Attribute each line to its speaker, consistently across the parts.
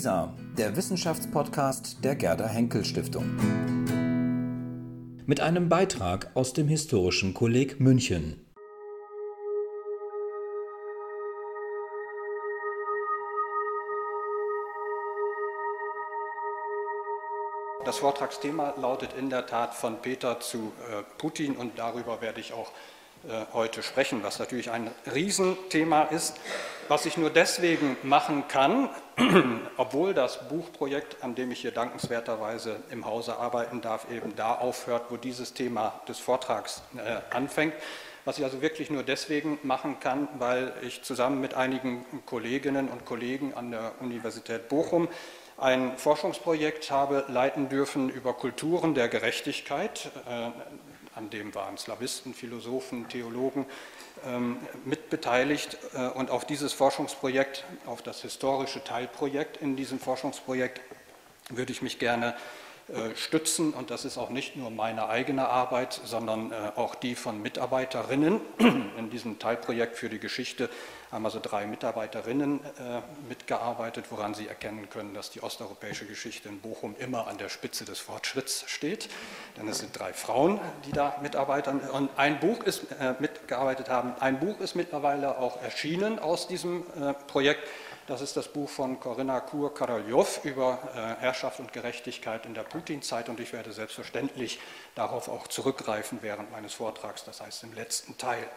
Speaker 1: WISA, der Wissenschaftspodcast der Gerda Henkel Stiftung. Mit einem Beitrag aus dem Historischen Kolleg München.
Speaker 2: Das Vortragsthema lautet in der Tat von Peter zu äh, Putin und darüber werde ich auch heute sprechen, was natürlich ein Riesenthema ist, was ich nur deswegen machen kann, obwohl das Buchprojekt, an dem ich hier dankenswerterweise im Hause arbeiten darf, eben da aufhört, wo dieses Thema des Vortrags äh, anfängt. Was ich also wirklich nur deswegen machen kann, weil ich zusammen mit einigen Kolleginnen und Kollegen an der Universität Bochum ein Forschungsprojekt habe leiten dürfen über Kulturen der Gerechtigkeit. An dem waren Slawisten, Philosophen, Theologen ähm, mitbeteiligt. Äh, und auf dieses Forschungsprojekt, auf das historische Teilprojekt in diesem Forschungsprojekt, würde ich mich gerne äh, stützen. Und das ist auch nicht nur meine eigene Arbeit, sondern äh, auch die von Mitarbeiterinnen. In diesem Teilprojekt für die Geschichte haben also drei Mitarbeiterinnen äh, mitgearbeitet, woran Sie erkennen können, dass die osteuropäische Geschichte in Bochum immer an der Spitze des Fortschritts steht. Denn es sind drei Frauen, die da mitarbeiten und ein Buch ist mitgearbeitet haben. Ein Buch ist mittlerweile auch erschienen aus diesem Projekt. Das ist das Buch von Corinna Kur-Karoljow über äh, Herrschaft und Gerechtigkeit in der Putin-Zeit und ich werde selbstverständlich darauf auch zurückgreifen während meines Vortrags, das heißt im letzten Teil.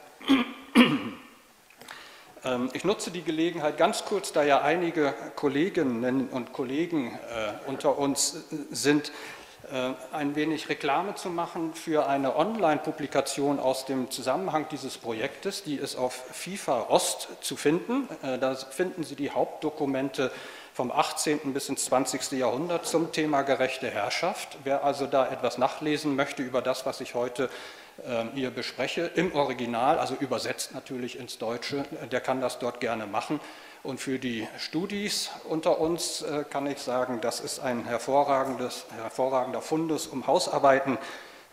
Speaker 2: Ähm, ich nutze die Gelegenheit ganz kurz, da ja einige Kolleginnen und Kollegen äh, unter uns sind, äh, ein wenig Reklame zu machen für eine Online-Publikation aus dem Zusammenhang dieses Projektes. Die ist auf FIFA Ost zu finden. Äh, da finden Sie die Hauptdokumente vom 18. bis ins 20. Jahrhundert zum Thema gerechte Herrschaft. Wer also da etwas nachlesen möchte über das, was ich heute hier bespreche, im Original, also übersetzt natürlich ins Deutsche, der kann das dort gerne machen. Und für die Studis unter uns äh, kann ich sagen, das ist ein hervorragendes, hervorragender Fundus, um Hausarbeiten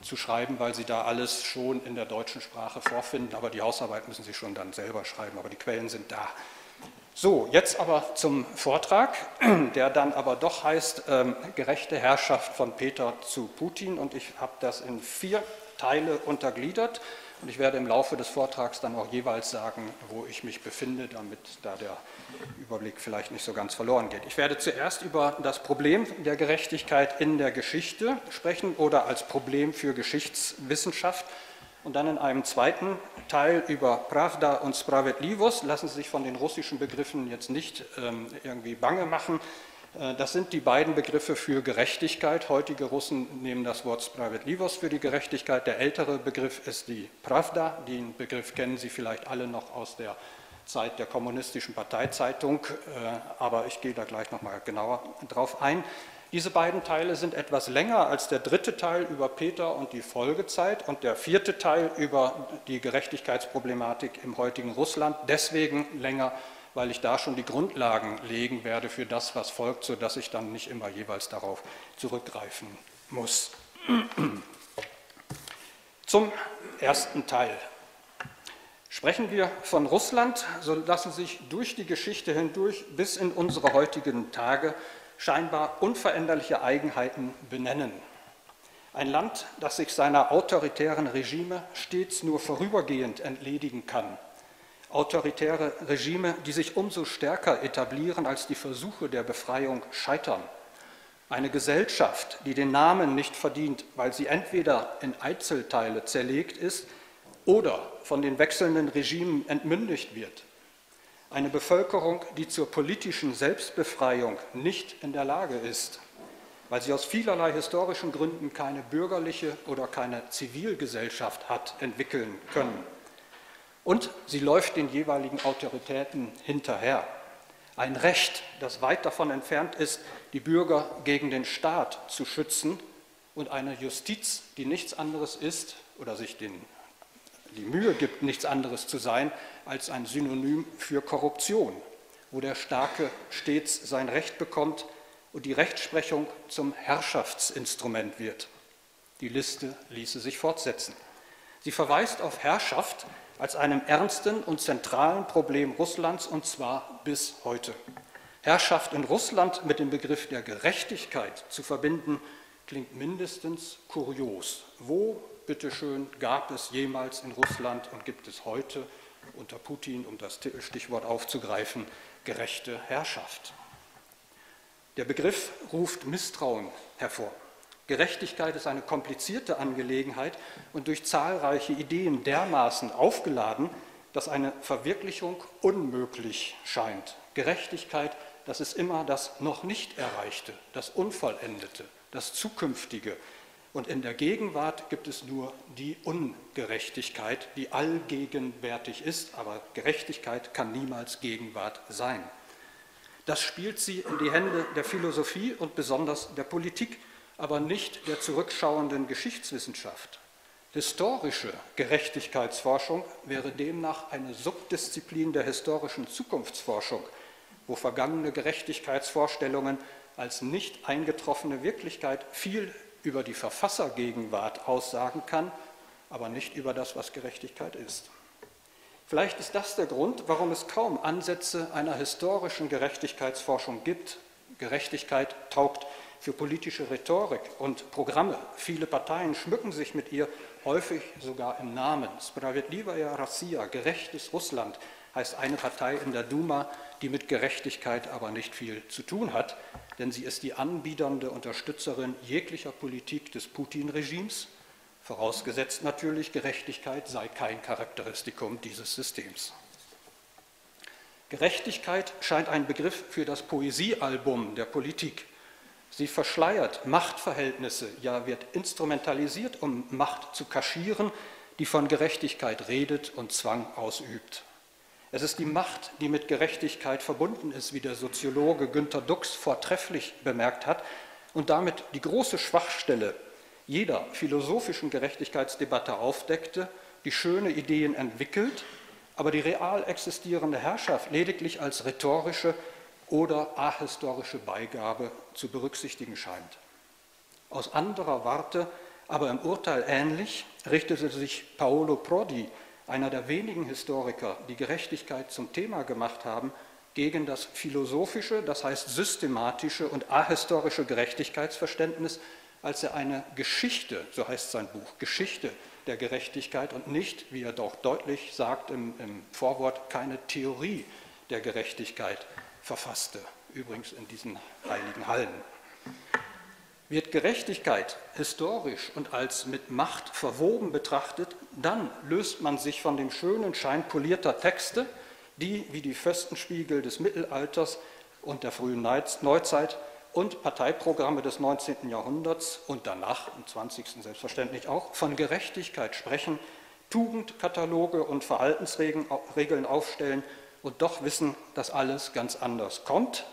Speaker 2: zu schreiben, weil Sie da alles schon in der deutschen Sprache vorfinden. Aber die Hausarbeit müssen Sie schon dann selber schreiben, aber die Quellen sind da. So, jetzt aber zum Vortrag, der dann aber doch heißt ähm, Gerechte Herrschaft von Peter zu Putin. Und ich habe das in vier Teile untergliedert. Und ich werde im Laufe des Vortrags dann auch jeweils sagen, wo ich mich befinde, damit da der Überblick vielleicht nicht so ganz verloren geht. Ich werde zuerst über das Problem der Gerechtigkeit in der Geschichte sprechen oder als Problem für Geschichtswissenschaft und dann in einem zweiten Teil über Pravda und Spravedlivos. Lassen Sie sich von den russischen Begriffen jetzt nicht ähm, irgendwie bange machen. Äh, das sind die beiden Begriffe für Gerechtigkeit. Heutige Russen nehmen das Wort Spravedlivos für die Gerechtigkeit. Der ältere Begriff ist die Pravda. Den Begriff kennen Sie vielleicht alle noch aus der Zeit der kommunistischen Parteizeitung, äh, aber ich gehe da gleich noch mal genauer drauf ein. Diese beiden Teile sind etwas länger als der dritte Teil über Peter und die Folgezeit und der vierte Teil über die Gerechtigkeitsproblematik im heutigen Russland. Deswegen länger weil ich da schon die Grundlagen legen werde für das, was folgt, sodass ich dann nicht immer jeweils darauf zurückgreifen muss. Zum ersten Teil. Sprechen wir von Russland, so lassen sich durch die Geschichte hindurch bis in unsere heutigen Tage scheinbar unveränderliche Eigenheiten benennen. Ein Land, das sich seiner autoritären Regime stets nur vorübergehend entledigen kann autoritäre Regime, die sich umso stärker etablieren, als die Versuche der Befreiung scheitern. Eine Gesellschaft, die den Namen nicht verdient, weil sie entweder in Einzelteile zerlegt ist oder von den wechselnden Regimen entmündigt wird. Eine Bevölkerung, die zur politischen Selbstbefreiung nicht in der Lage ist, weil sie aus vielerlei historischen Gründen keine bürgerliche oder keine Zivilgesellschaft hat entwickeln können und sie läuft den jeweiligen Autoritäten hinterher. Ein Recht, das weit davon entfernt ist, die Bürger gegen den Staat zu schützen und eine Justiz, die nichts anderes ist oder sich den, die Mühe gibt, nichts anderes zu sein als ein Synonym für Korruption, wo der Starke stets sein Recht bekommt und die Rechtsprechung zum Herrschaftsinstrument wird. Die Liste ließe sich fortsetzen. Sie verweist auf Herrschaft als einem ernsten und zentralen Problem Russlands und zwar bis heute. Herrschaft in Russland mit dem Begriff der Gerechtigkeit zu verbinden, klingt mindestens kurios. Wo, bitteschön, gab es jemals in Russland und gibt es heute unter Putin, um das Stichwort aufzugreifen, gerechte Herrschaft? Der Begriff ruft Misstrauen hervor. Gerechtigkeit ist eine komplizierte Angelegenheit und durch zahlreiche Ideen dermaßen aufgeladen, dass eine Verwirklichung unmöglich scheint. Gerechtigkeit, das ist immer das noch nicht Erreichte, das Unvollendete, das Zukünftige. Und in der Gegenwart gibt es nur die Ungerechtigkeit, die allgegenwärtig ist, aber Gerechtigkeit kann niemals Gegenwart sein. Das spielt sie in die Hände der Philosophie und besonders der Politik aber nicht der zurückschauenden Geschichtswissenschaft. Historische Gerechtigkeitsforschung wäre demnach eine Subdisziplin der historischen Zukunftsforschung, wo vergangene Gerechtigkeitsvorstellungen als nicht eingetroffene Wirklichkeit viel über die Verfassergegenwart aussagen kann, aber nicht über das, was Gerechtigkeit ist. Vielleicht ist das der Grund, warum es kaum Ansätze einer historischen Gerechtigkeitsforschung gibt. Gerechtigkeit taugt für politische Rhetorik und Programme. Viele Parteien schmücken sich mit ihr, häufig sogar im Namen. Spravedlivaya Rossiya, gerechtes Russland, heißt eine Partei in der Duma, die mit Gerechtigkeit aber nicht viel zu tun hat, denn sie ist die anbiedernde Unterstützerin jeglicher Politik des Putin-Regimes, vorausgesetzt natürlich, Gerechtigkeit sei kein Charakteristikum dieses Systems. Gerechtigkeit scheint ein Begriff für das Poesiealbum der Politik. Sie verschleiert Machtverhältnisse, ja wird instrumentalisiert, um Macht zu kaschieren, die von Gerechtigkeit redet und Zwang ausübt. Es ist die Macht, die mit Gerechtigkeit verbunden ist, wie der Soziologe Günter Dux vortrefflich bemerkt hat, und damit die große Schwachstelle jeder philosophischen Gerechtigkeitsdebatte aufdeckte, die schöne Ideen entwickelt, aber die real existierende Herrschaft lediglich als rhetorische oder ahistorische Beigabe zu berücksichtigen scheint. Aus anderer Warte, aber im Urteil ähnlich, richtete sich Paolo Prodi, einer der wenigen Historiker, die Gerechtigkeit zum Thema gemacht haben, gegen das philosophische, das heißt systematische und ahistorische Gerechtigkeitsverständnis, als er eine Geschichte, so heißt sein Buch, Geschichte der Gerechtigkeit und nicht, wie er doch deutlich sagt im, im Vorwort, keine Theorie der Gerechtigkeit verfasste, übrigens in diesen heiligen Hallen. Wird Gerechtigkeit historisch und als mit Macht verwoben betrachtet, dann löst man sich von dem schönen Schein polierter Texte, die wie die Fürstenspiegel des Mittelalters und der frühen Neuzeit und Parteiprogramme des 19. Jahrhunderts und danach im 20. selbstverständlich auch von Gerechtigkeit sprechen, Tugendkataloge und Verhaltensregeln aufstellen und doch wissen, dass alles ganz anders kommt,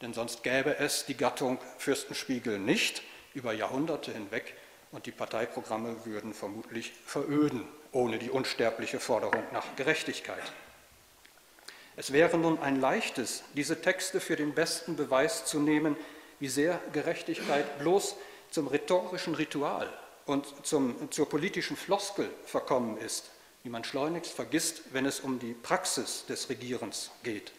Speaker 2: denn sonst gäbe es die Gattung Fürstenspiegel nicht über Jahrhunderte hinweg und die Parteiprogramme würden vermutlich veröden ohne die unsterbliche Forderung nach Gerechtigkeit. Es wäre nun ein leichtes, diese Texte für den besten Beweis zu nehmen, wie sehr Gerechtigkeit bloß zum rhetorischen Ritual und zum, zur politischen Floskel verkommen ist die man schleunigst vergisst, wenn es um die Praxis des Regierens geht.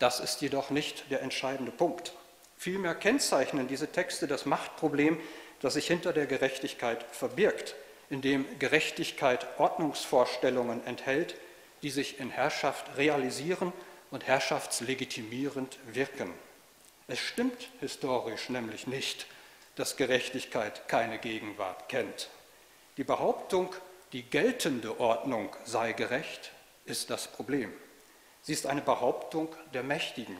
Speaker 2: Das ist jedoch nicht der entscheidende Punkt. Vielmehr kennzeichnen diese Texte das Machtproblem, das sich hinter der Gerechtigkeit verbirgt, indem Gerechtigkeit Ordnungsvorstellungen enthält, die sich in Herrschaft realisieren und herrschaftslegitimierend wirken. Es stimmt historisch nämlich nicht, dass Gerechtigkeit keine Gegenwart kennt. Die Behauptung, die geltende Ordnung sei gerecht, ist das Problem. Sie ist eine Behauptung der Mächtigen.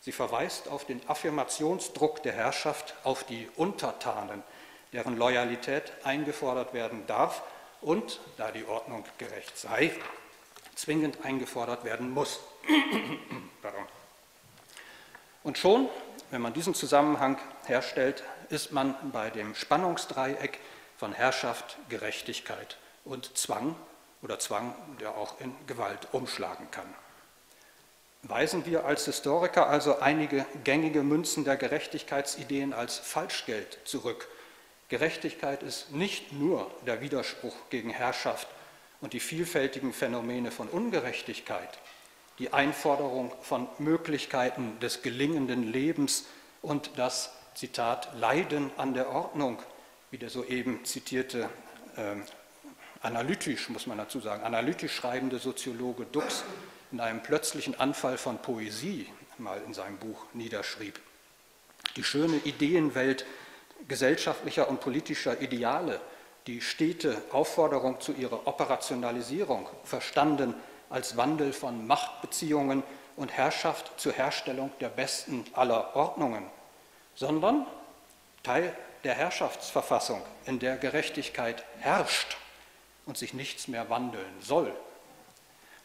Speaker 2: Sie verweist auf den Affirmationsdruck der Herrschaft auf die Untertanen, deren Loyalität eingefordert werden darf und, da die Ordnung gerecht sei, zwingend eingefordert werden muss. Und schon, wenn man diesen Zusammenhang herstellt, ist man bei dem Spannungsdreieck von Herrschaft, Gerechtigkeit und Zwang oder Zwang, der auch in Gewalt umschlagen kann. Weisen wir als Historiker also einige gängige Münzen der Gerechtigkeitsideen als Falschgeld zurück. Gerechtigkeit ist nicht nur der Widerspruch gegen Herrschaft und die vielfältigen Phänomene von Ungerechtigkeit. die Einforderung von Möglichkeiten des gelingenden Lebens und das, Zitat, Leiden an der Ordnung, wie der soeben zitierte äh, analytisch, muss man dazu sagen, analytisch schreibende Soziologe Dux in einem plötzlichen Anfall von Poesie mal in seinem Buch niederschrieb. Die schöne Ideenwelt gesellschaftlicher und politischer Ideale, die stete Aufforderung zu ihrer Operationalisierung, verstanden als Wandel von Machtbeziehungen und Herrschaft zur Herstellung der besten aller Ordnungen, sondern Teil der Herrschaftsverfassung, in der Gerechtigkeit herrscht und sich nichts mehr wandeln soll.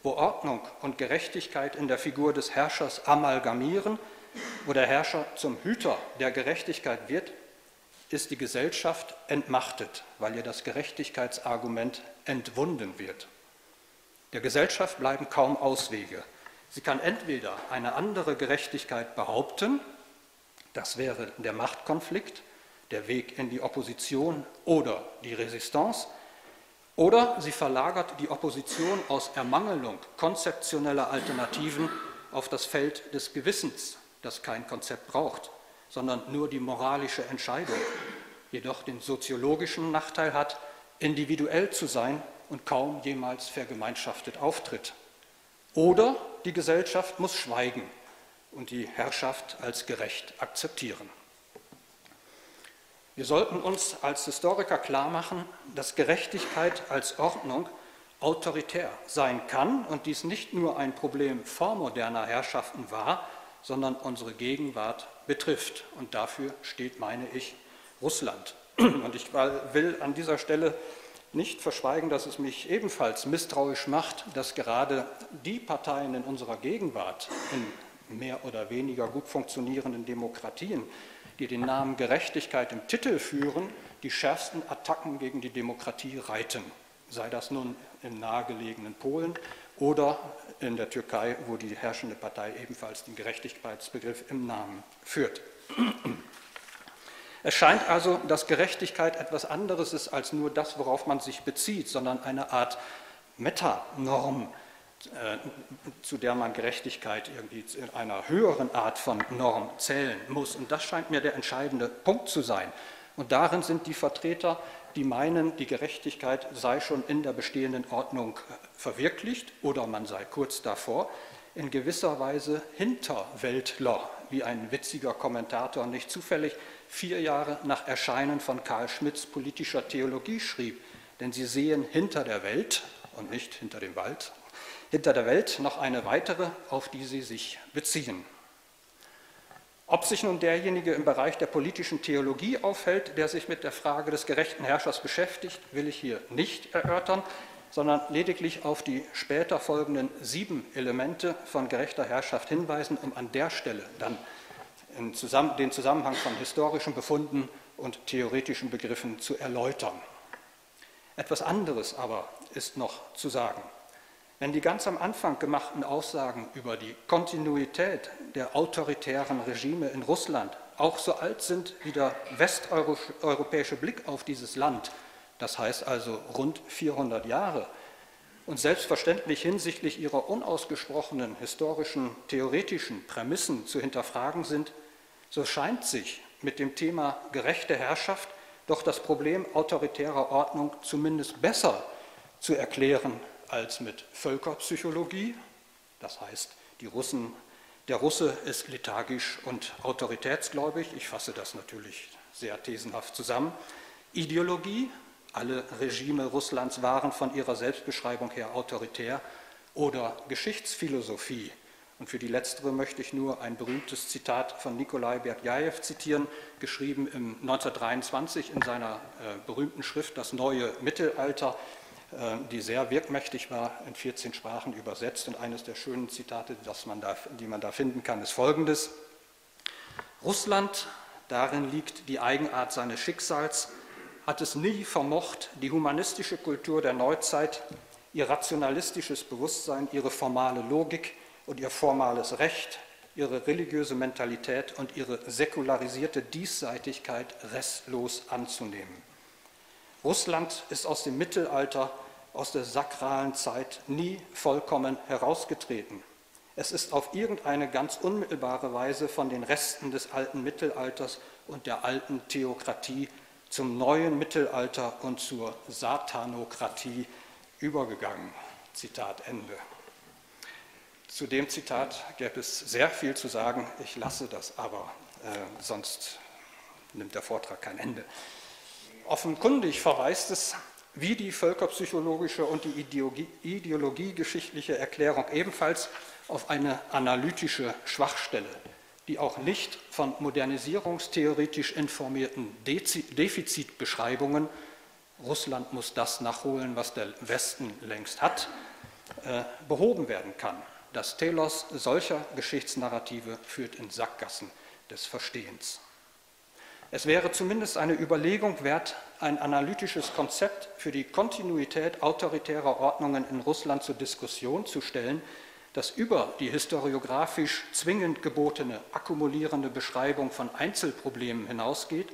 Speaker 2: Wo Ordnung und Gerechtigkeit in der Figur des Herrschers amalgamieren, wo der Herrscher zum Hüter der Gerechtigkeit wird, ist die Gesellschaft entmachtet, weil ihr das Gerechtigkeitsargument entwunden wird. Der Gesellschaft bleiben kaum Auswege. Sie kann entweder eine andere Gerechtigkeit behaupten, das wäre der Machtkonflikt, der Weg in die Opposition oder die Resistance, oder sie verlagert die Opposition aus Ermangelung konzeptioneller Alternativen auf das Feld des Gewissens, das kein Konzept braucht, sondern nur die moralische Entscheidung, jedoch den soziologischen Nachteil hat, individuell zu sein und kaum jemals vergemeinschaftet auftritt. Oder die Gesellschaft muss schweigen und die Herrschaft als gerecht akzeptieren. Wir sollten uns als Historiker klar machen, dass Gerechtigkeit als Ordnung autoritär sein kann und dies nicht nur ein Problem vormoderner Herrschaften war, sondern unsere Gegenwart betrifft. Und dafür steht, meine ich, Russland. Und ich will an dieser Stelle nicht verschweigen, dass es mich ebenfalls misstrauisch macht, dass gerade die Parteien in unserer Gegenwart, in mehr oder weniger gut funktionierenden Demokratien, die den Namen Gerechtigkeit im Titel führen, die schärfsten Attacken gegen die Demokratie reiten. Sei das nun im nahegelegenen Polen oder in der Türkei, wo die herrschende Partei ebenfalls den Gerechtigkeitsbegriff im Namen führt. Es scheint also, dass Gerechtigkeit etwas anderes ist als nur das, worauf man sich bezieht, sondern eine Art Metanorm, zu der man Gerechtigkeit irgendwie in einer höheren Art von Norm zählen muss. Und das scheint mir der entscheidende Punkt zu sein. Und darin sind die Vertreter, die meinen, die Gerechtigkeit sei schon in der bestehenden Ordnung verwirklicht oder man sei kurz davor, in gewisser Weise Hinterweltler, wie ein witziger Kommentator nicht zufällig vier Jahre nach Erscheinen von Karl Schmidts politischer Theologie schrieb. Denn sie sehen hinter der Welt und nicht hinter dem Wald, hinter der Welt noch eine weitere, auf die sie sich beziehen. Ob sich nun derjenige im Bereich der politischen Theologie aufhält, der sich mit der Frage des gerechten Herrschers beschäftigt, will ich hier nicht erörtern, sondern lediglich auf die später folgenden sieben Elemente von gerechter Herrschaft hinweisen, um an der Stelle dann den Zusammenhang von historischen Befunden und theoretischen Begriffen zu erläutern. Etwas anderes aber ist noch zu sagen. Wenn die ganz am Anfang gemachten Aussagen über die Kontinuität der autoritären Regime in Russland auch so alt sind wie der westeuropäische Blick auf dieses Land, das heißt also rund 400 Jahre, und selbstverständlich hinsichtlich ihrer unausgesprochenen historischen, theoretischen Prämissen zu hinterfragen sind, so scheint sich mit dem Thema gerechte Herrschaft doch das Problem autoritärer Ordnung zumindest besser zu erklären als mit Völkerpsychologie. Das heißt, die Russen, der Russe ist lethargisch und autoritätsgläubig. Ich fasse das natürlich sehr thesenhaft zusammen. Ideologie, alle Regime Russlands waren von ihrer Selbstbeschreibung her autoritär oder Geschichtsphilosophie. Und für die letztere möchte ich nur ein berühmtes Zitat von Nikolai Berdjajew zitieren, geschrieben im 1923 in seiner äh, berühmten Schrift Das neue Mittelalter, die sehr wirkmächtig war, in 14 Sprachen übersetzt. Und eines der schönen Zitate, man da, die man da finden kann, ist folgendes. Russland, darin liegt die Eigenart seines Schicksals, hat es nie vermocht, die humanistische Kultur der Neuzeit, ihr rationalistisches Bewusstsein, ihre formale Logik und ihr formales Recht, ihre religiöse Mentalität und ihre säkularisierte Diesseitigkeit restlos anzunehmen. Russland ist aus dem Mittelalter, aus der sakralen Zeit nie vollkommen herausgetreten. es ist auf irgendeine ganz unmittelbare Weise von den Resten des alten Mittelalters und der alten Theokratie zum neuen Mittelalter und zur Satanokratie übergegangen. Zitat Ende. Zu dem Zitat gäbe es sehr viel zu sagen, ich lasse das aber, äh, sonst nimmt der Vortrag kein Ende. Offenkundig verweist es wie die völkerpsychologische und die ideologiegeschichtliche Erklärung ebenfalls auf eine analytische Schwachstelle, die auch nicht von modernisierungstheoretisch informierten Defizitbeschreibungen, Russland muss das nachholen, was der Westen längst hat, äh, behoben werden kann. Das Telos solcher Geschichtsnarrative führt in Sackgassen des Verstehens. Es wäre zumindest eine Überlegung wert, ein analytisches Konzept für die Kontinuität autoritärer Ordnungen in Russland zur Diskussion zu stellen, das über die historiografisch zwingend gebotene akkumulierende Beschreibung von Einzelproblemen hinausgeht,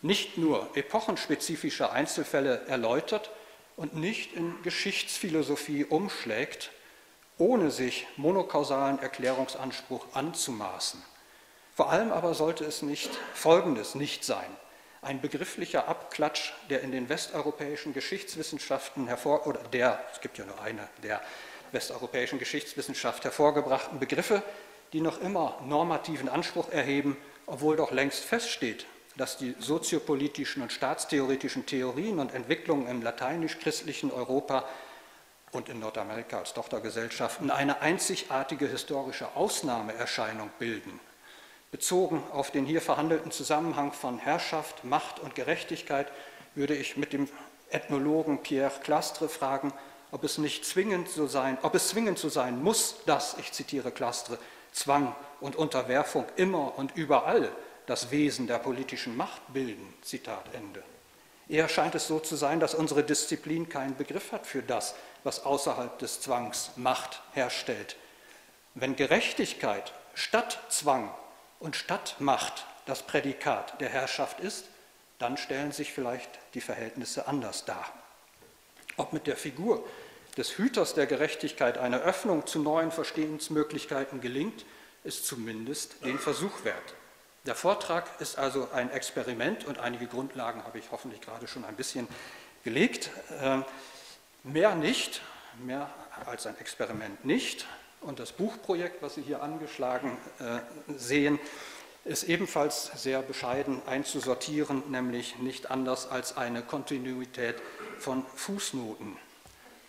Speaker 2: nicht nur epochenspezifische Einzelfälle erläutert und nicht in Geschichtsphilosophie umschlägt, ohne sich monokausalen Erklärungsanspruch anzumaßen. Vor allem aber sollte es nicht Folgendes nicht sein. Ein begrifflicher Abklatsch der in den westeuropäischen Geschichtswissenschaften hervor, oder der, es gibt ja nur eine, der westeuropäischen Geschichtswissenschaft hervorgebrachten Begriffe, die noch immer normativen Anspruch erheben, obwohl doch längst feststeht, dass die soziopolitischen und staatstheoretischen Theorien und Entwicklungen im lateinisch-christlichen Europa und in Nordamerika als Tochtergesellschaften eine einzigartige historische Ausnahmeerscheinung bilden Bezogen auf den hier verhandelten Zusammenhang von Herrschaft, Macht und Gerechtigkeit würde ich mit dem Ethnologen Pierre Clastre fragen, ob es nicht zwingend so sein, ob es zwingend so sein muss, dass, ich zitiere Clastre, Zwang und Unterwerfung immer und überall das Wesen der politischen Macht bilden. Zitat Ende. Eher scheint es so zu sein, dass unsere Disziplin keinen Begriff hat für das, was außerhalb des Zwangs Macht herstellt. Wenn Gerechtigkeit statt Zwang und Stadtmacht das Prädikat der Herrschaft ist, dann stellen sich vielleicht die Verhältnisse anders dar. Ob mit der Figur des Hüters der Gerechtigkeit eine Öffnung zu neuen Verstehensmöglichkeiten gelingt, ist zumindest den Versuch wert. Der Vortrag ist also ein Experiment und einige Grundlagen habe ich hoffentlich gerade schon ein bisschen gelegt. Ähm, mehr nicht, mehr als ein Experiment nicht. Und das Buchprojekt, was Sie hier angeschlagen äh, sehen, ist ebenfalls sehr bescheiden einzusortieren, nämlich nicht anders als eine Kontinuität von Fußnoten.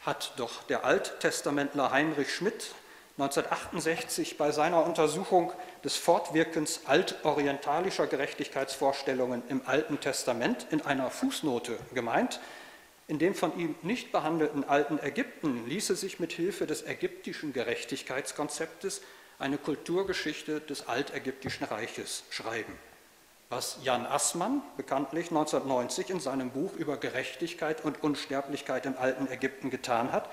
Speaker 2: Hat doch der Alttestamentler Heinrich Schmidt 1968 bei seiner Untersuchung des Fortwirkens altorientalischer Gerechtigkeitsvorstellungen im Alten Testament in einer Fußnote gemeint, in dem von ihm nicht behandelten alten Ägypten ließe sich mit Hilfe des ägyptischen Gerechtigkeitskonzeptes eine Kulturgeschichte des altägyptischen Reiches schreiben. Was Jan Assmann bekanntlich 1990 in seinem Buch über Gerechtigkeit und Unsterblichkeit im alten Ägypten getan hat,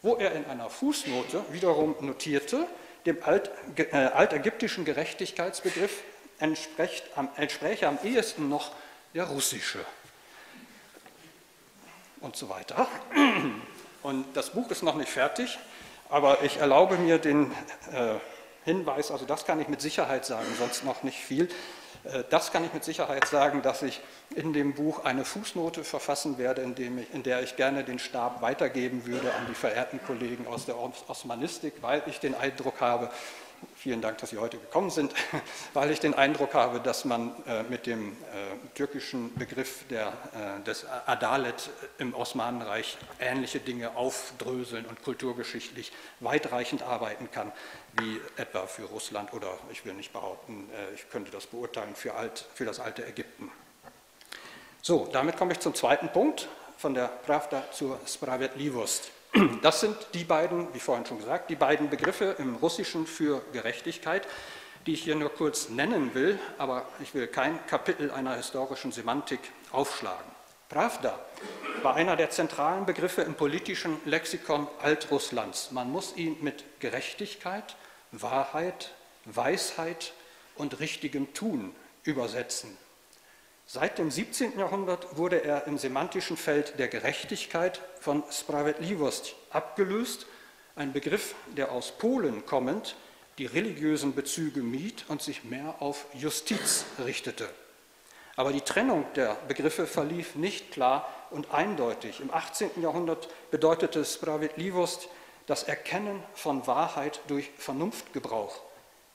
Speaker 2: wo er in einer Fußnote wiederum notierte, dem alt, äh, altägyptischen Gerechtigkeitsbegriff entspräche am ehesten noch der russische und so weiter. Und das Buch ist noch nicht fertig, aber ich erlaube mir den äh, Hinweis, also das kann ich mit Sicherheit sagen, sonst noch nicht viel. Äh, das kann ich mit Sicherheit sagen, dass ich in dem Buch eine Fußnote verfassen werde, in, ich, in, der ich gerne den Stab weitergeben würde an die verehrten Kollegen aus der Osmanistik, weil ich den Eindruck habe, Vielen Dank, dass Sie heute gekommen sind, weil ich den Eindruck habe, dass man äh, mit dem äh, türkischen Begriff der, äh, des Adalet im Osmanenreich ähnliche Dinge aufdröseln und kulturgeschichtlich weitreichend arbeiten kann, wie etwa für Russland oder ich will nicht behaupten, ich könnte das beurteilen für, alt, für das alte Ägypten. So, damit komme ich zum zweiten Punkt, von der Pravda zur Spravedlivost. Das sind die beiden, wie vorhin schon gesagt, die beiden Begriffe im Russischen für Gerechtigkeit, die ich hier nur kurz nennen will, aber ich will kein Kapitel einer historischen Semantik aufschlagen. Pravda war einer der zentralen Begriffe im politischen Lexikon Altrusslands. Man muss ihn mit Gerechtigkeit, Wahrheit, Weisheit und richtigem Tun übersetzen. Seit dem 17. Jahrhundert wurde er im semantischen Feld der Gerechtigkeit von Spravedlivost abgelöst Ein Begriff, der aus Polen kommend die religiösen Bezüge mied und sich mehr auf Justiz richtete. Aber die Trennung der Begriffe verlief nicht klar und eindeutig. Im 18. Jahrhundert bedeutete Sprawiedliwost das Erkennen von Wahrheit durch Vernunftgebrauch.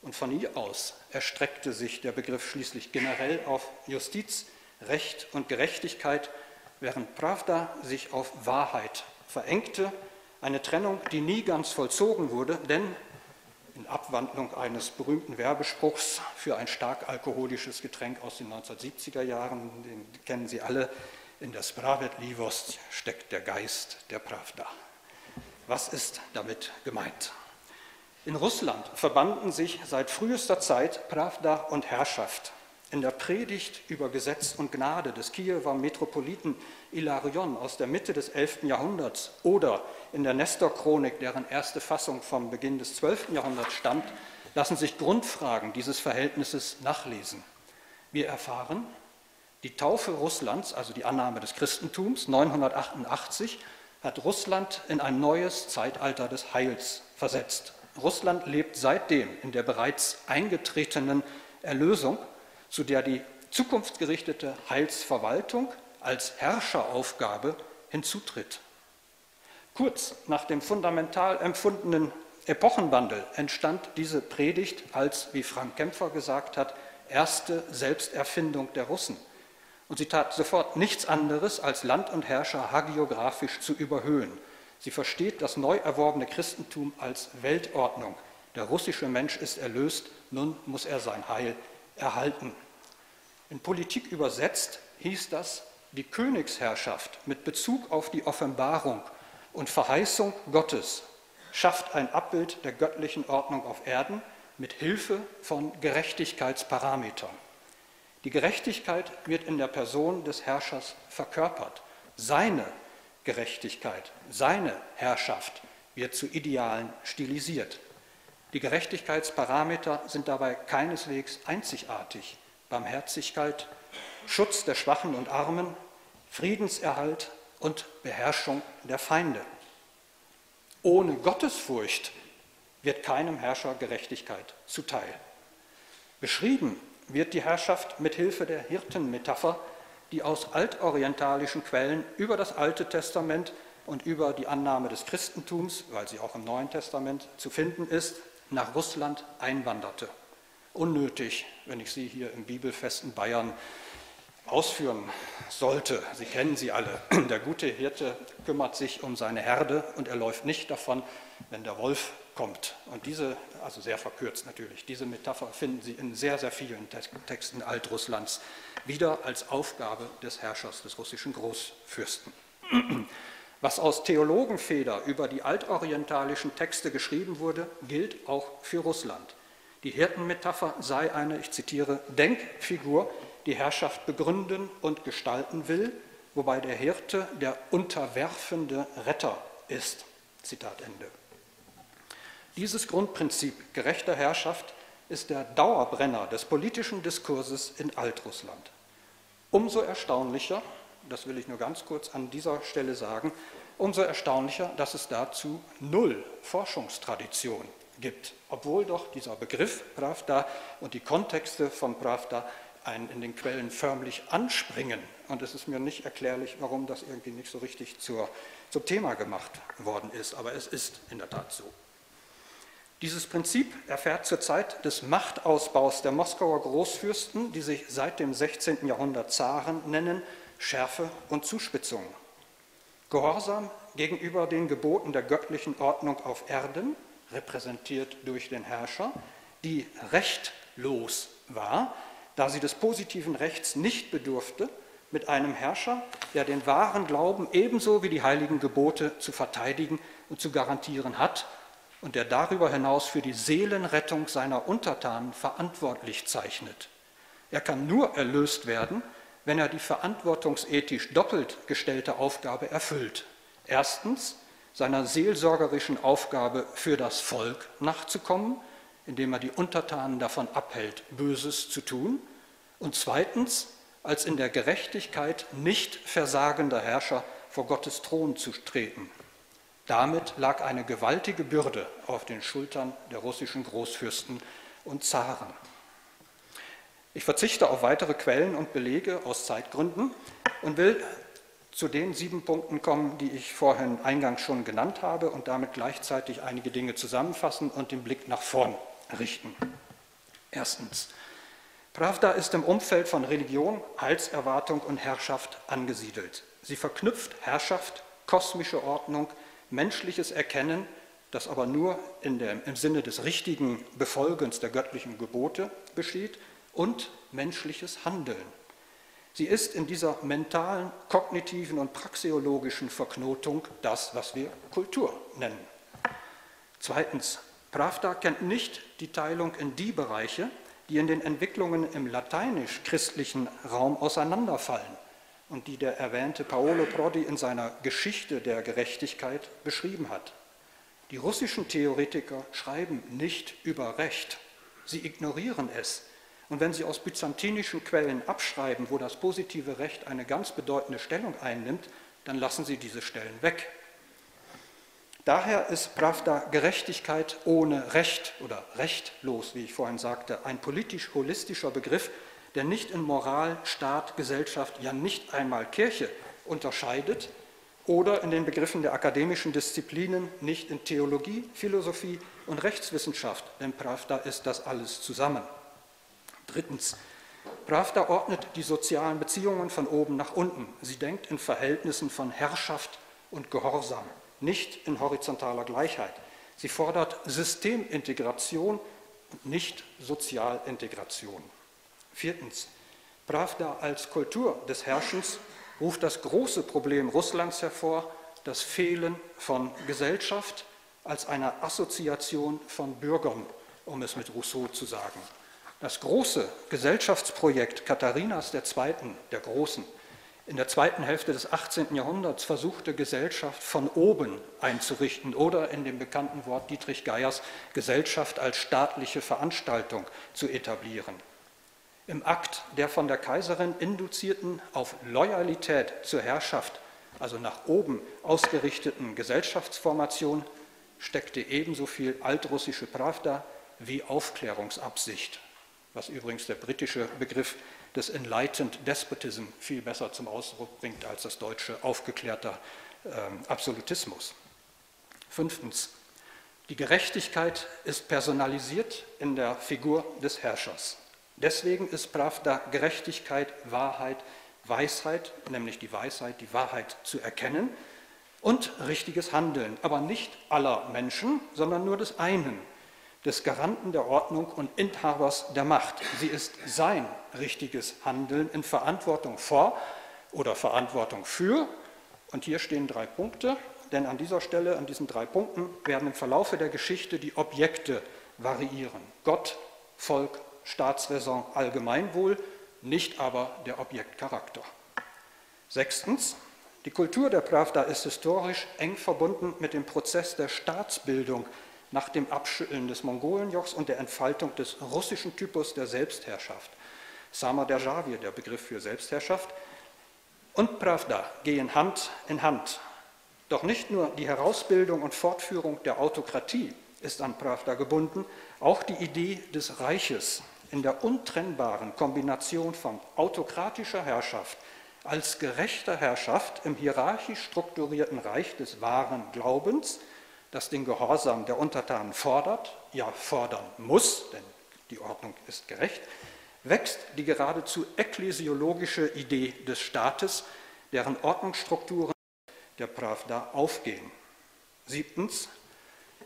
Speaker 2: Und von hier aus erstreckte sich der Begriff schließlich generell auf Justiz, Recht und Gerechtigkeit, während Pravda sich auf Wahrheit verengte. Eine Trennung, die nie ganz vollzogen wurde, denn in Abwandlung eines berühmten Werbespruchs für ein stark alkoholisches Getränk aus den 1970er Jahren, den kennen Sie alle, in der Spravedlivost steckt der Geist der Pravda. Was ist damit gemeint? In Russland verbanden sich seit frühester Zeit Pravda und Herrschaft. In der Predigt über Gesetz und Gnade des Kiewer Metropoliten Ilarion aus der Mitte des 11. Jahrhunderts oder in der Nestor-Chronik, deren erste Fassung vom Beginn des 12. Jahrhunderts stammt, lassen sich Grundfragen dieses Verhältnisses nachlesen. Wir erfahren, die Taufe Russlands, also die Annahme des Christentums 988, hat Russland in ein neues Zeitalter des Heils versetzt. Russland lebt seitdem in der bereits eingetretenen Erlösung, zu der die zukunftsgerichtete Heilsverwaltung als Herrscheraufgabe hinzutritt. Kurz nach dem fundamental empfundenen Epochenwandel entstand diese Predigt als, wie Frank Kämpfer gesagt hat, erste Selbsterfindung der Russen. Und sie tat sofort nichts anderes, als Land und Herrscher hagiografisch zu überhöhen. Sie versteht das neu erworbene Christentum als Weltordnung. Der russische Mensch ist erlöst, nun muss er sein Heil erhalten. In Politik übersetzt hieß das, die Königsherrschaft mit Bezug auf die Offenbarung und Verheißung Gottes schafft ein Abbild der göttlichen Ordnung auf Erden mit Hilfe von Gerechtigkeitsparametern. Die Gerechtigkeit wird in der Person des Herrschers verkörpert. Seine Gerechtigkeit, seine Herrschaft wird zu Idealen stilisiert. Die Gerechtigkeitsparameter sind dabei keineswegs einzigartig. Barmherzigkeit, Schutz der Schwachen und Armen, Friedenserhalt und Beherrschung der Feinde. Ohne Gottesfurcht wird keinem Herrscher Gerechtigkeit zuteil. Beschrieben wird die Herrschaft mit Hilfe der Hirtenmetapher, die aus altorientalischen Quellen über das Alte Testament und über die Annahme des Christentums, weil sie auch im Neuen Testament zu finden ist, nach Russland einwanderte. Unnötig, wenn ich sie hier im bibelfesten Bayern ausführen sollte. Sie kennen sie alle. Der gute Hirte kümmert sich um seine Herde und er läuft nicht davon, wenn der Wolf kommt. Und diese, also sehr verkürzt natürlich, diese Metapher finden Sie in sehr, sehr vielen Texten Altrusslands wieder als Aufgabe des Herrschers, des russischen Großfürsten. Was aus Theologenfeder über die altorientalischen Texte geschrieben wurde, gilt auch für Russland. Die Hirtenmetapher sei eine, ich zitiere, Denkfigur, die Herrschaft begründen und gestalten will, wobei der Hirte der unterwerfende Retter ist. Zitat Ende. Dieses Grundprinzip gerechter Herrschaft ist der Dauerbrenner des politischen Diskurses in Altrussland. Umso erstaunlicher, das will ich nur ganz kurz an dieser Stelle sagen, umso erstaunlicher, dass es dazu null Forschungstradition gibt, obwohl doch dieser Begriff Pravda und die Kontexte von Pravda einen in den Quellen förmlich anspringen. Und es ist mir nicht erklärlich, warum das irgendwie nicht so richtig zur, zum Thema gemacht worden ist. Aber es ist in der Tat so. Dieses Prinzip erfährt zur Zeit des Machtausbaus der Moskauer Großfürsten, die sich seit dem 16. Jahrhundert Zaren nennen, Schärfe und Zuspitzung. Gehorsam gegenüber den Geboten der göttlichen Ordnung auf Erden, repräsentiert durch den Herrscher, die rechtlos war, da sie des positiven Rechts nicht bedurfte, mit einem Herrscher, der den wahren Glauben ebenso wie die heiligen Gebote zu verteidigen und zu garantieren hat und der darüber hinaus für die Seelenrettung seiner Untertanen verantwortlich zeichnet. Er kann nur erlöst werden, wenn er die verantwortungsethisch doppelt gestellte Aufgabe erfüllt. Erstens, seiner seelsorgerischen Aufgabe für das Volk nachzukommen indem er die Untertanen davon abhält, Böses zu tun. Und zweitens, als in der Gerechtigkeit nicht versagender Herrscher vor Gottes Thron zu treten. Damit lag eine gewaltige Bürde auf den Schultern der russischen Großfürsten und Zaren. Ich verzichte auf weitere Quellen und Belege aus Zeitgründen und will zu den sieben Punkten kommen, die ich vorhin eingangs schon genannt habe und damit gleichzeitig einige Dinge zusammenfassen und den Blick nach vorn richten. Erstens. Pravda ist im Umfeld von Religion, Heilserwartung und Herrschaft angesiedelt. Sie verknüpft Herrschaft, kosmische Ordnung, menschliches Erkennen, das aber nur der, im Sinne des richtigen Befolgens der göttlichen Gebote besteht, und menschliches Handeln. Sie ist in dieser mentalen, kognitiven und praxeologischen Verknotung das, was wir Kultur nennen. Zweitens, Pravda kennt nicht die Teilung in die Bereiche, die in den Entwicklungen im lateinisch-christlichen Raum auseinanderfallen und die der erwähnte Paolo Prodi in seiner Geschichte der Gerechtigkeit beschrieben hat. Die russischen Theoretiker schreiben nicht über Recht, sie ignorieren es. Und wenn sie aus byzantinischen Quellen abschreiben, wo das positive Recht eine ganz bedeutende Stellung einnimmt, dann lassen sie diese Stellen weg. Daher ist Pravda Gerechtigkeit ohne Recht oder rechtlos, wie ich vorhin sagte, ein politisch holistischer Begriff, der nicht in Moral, Staat, Gesellschaft, ja nicht einmal Kirche unterscheidet oder in den Begriffen der akademischen Disziplinen nicht in Theologie, Philosophie und Rechtswissenschaft, denn Pravda ist das alles zusammen. Drittens, Pravda ordnet die sozialen Beziehungen von oben nach unten. Sie denkt in Verhältnissen von Herrschaft und Gehorsam nicht in horizontaler Gleichheit. Sie fordert Systemintegration und nicht Sozialintegration. Viertens, Pravda als Kultur des Herrschens ruft das große Problem Russlands hervor, das Fehlen von Gesellschaft als eine Assoziation von Bürgern, um es mit Rousseau zu sagen. Das große Gesellschaftsprojekt Katharinas II., der Großen, in der zweiten Hälfte des 18. Jahrhunderts versuchte Gesellschaft von oben einzurichten oder in dem bekannten Wort Dietrich Geiers Gesellschaft als staatliche Veranstaltung zu etablieren. Im Akt der von der Kaiserin induzierten auf Loyalität zur Herrschaft, also nach oben ausgerichteten Gesellschaftsformation, steckte ebenso viel altrussische Pravda wie Aufklärungsabsicht, was übrigens der britische Begriff des Enlightened Despotism viel besser zum Ausdruck bringt als das deutsche aufgeklärter äh, Absolutismus. Fünftens, die Gerechtigkeit ist personalisiert in der Figur des Herrschers. Deswegen ist Pravda Gerechtigkeit, Wahrheit, Weisheit, nämlich die Weisheit, die Wahrheit zu erkennen und richtiges Handeln, aber nicht aller Menschen, sondern nur des einen, des Garanten der Ordnung und Inhabers der Macht. Sie ist sein richtiges Handeln in Verantwortung vor oder Verantwortung für. Und hier stehen drei Punkte, denn an dieser Stelle, an diesen drei Punkten, werden im Verlaufe der Geschichte die Objekte variieren. Gott, Volk, Staatsräson, Allgemeinwohl, nicht aber der Objektcharakter. Sechstens, die Kultur der Pravda ist historisch eng verbunden mit dem Prozess der Staatsbildung nach dem Abschütteln des Mongolenjochs und der Entfaltung des russischen Typus der Selbstherrschaft. Sama Derjavir, der Begriff für Selbstherrschaft, und Pravda gehen Hand in Hand. Doch nicht nur die Herausbildung und Fortführung der Autokratie ist an Pravda gebunden, auch die Idee des Reiches in der untrennbaren Kombination von autokratischer Herrschaft als gerechter Herrschaft im hierarchisch strukturierten Reich des wahren Glaubens das den Gehorsam der Untertanen fordert, ja fordern muss, denn die Ordnung ist gerecht, wächst die geradezu ekklesiologische Idee des Staates, deren Ordnungsstrukturen der Pravda aufgehen. Siebtens,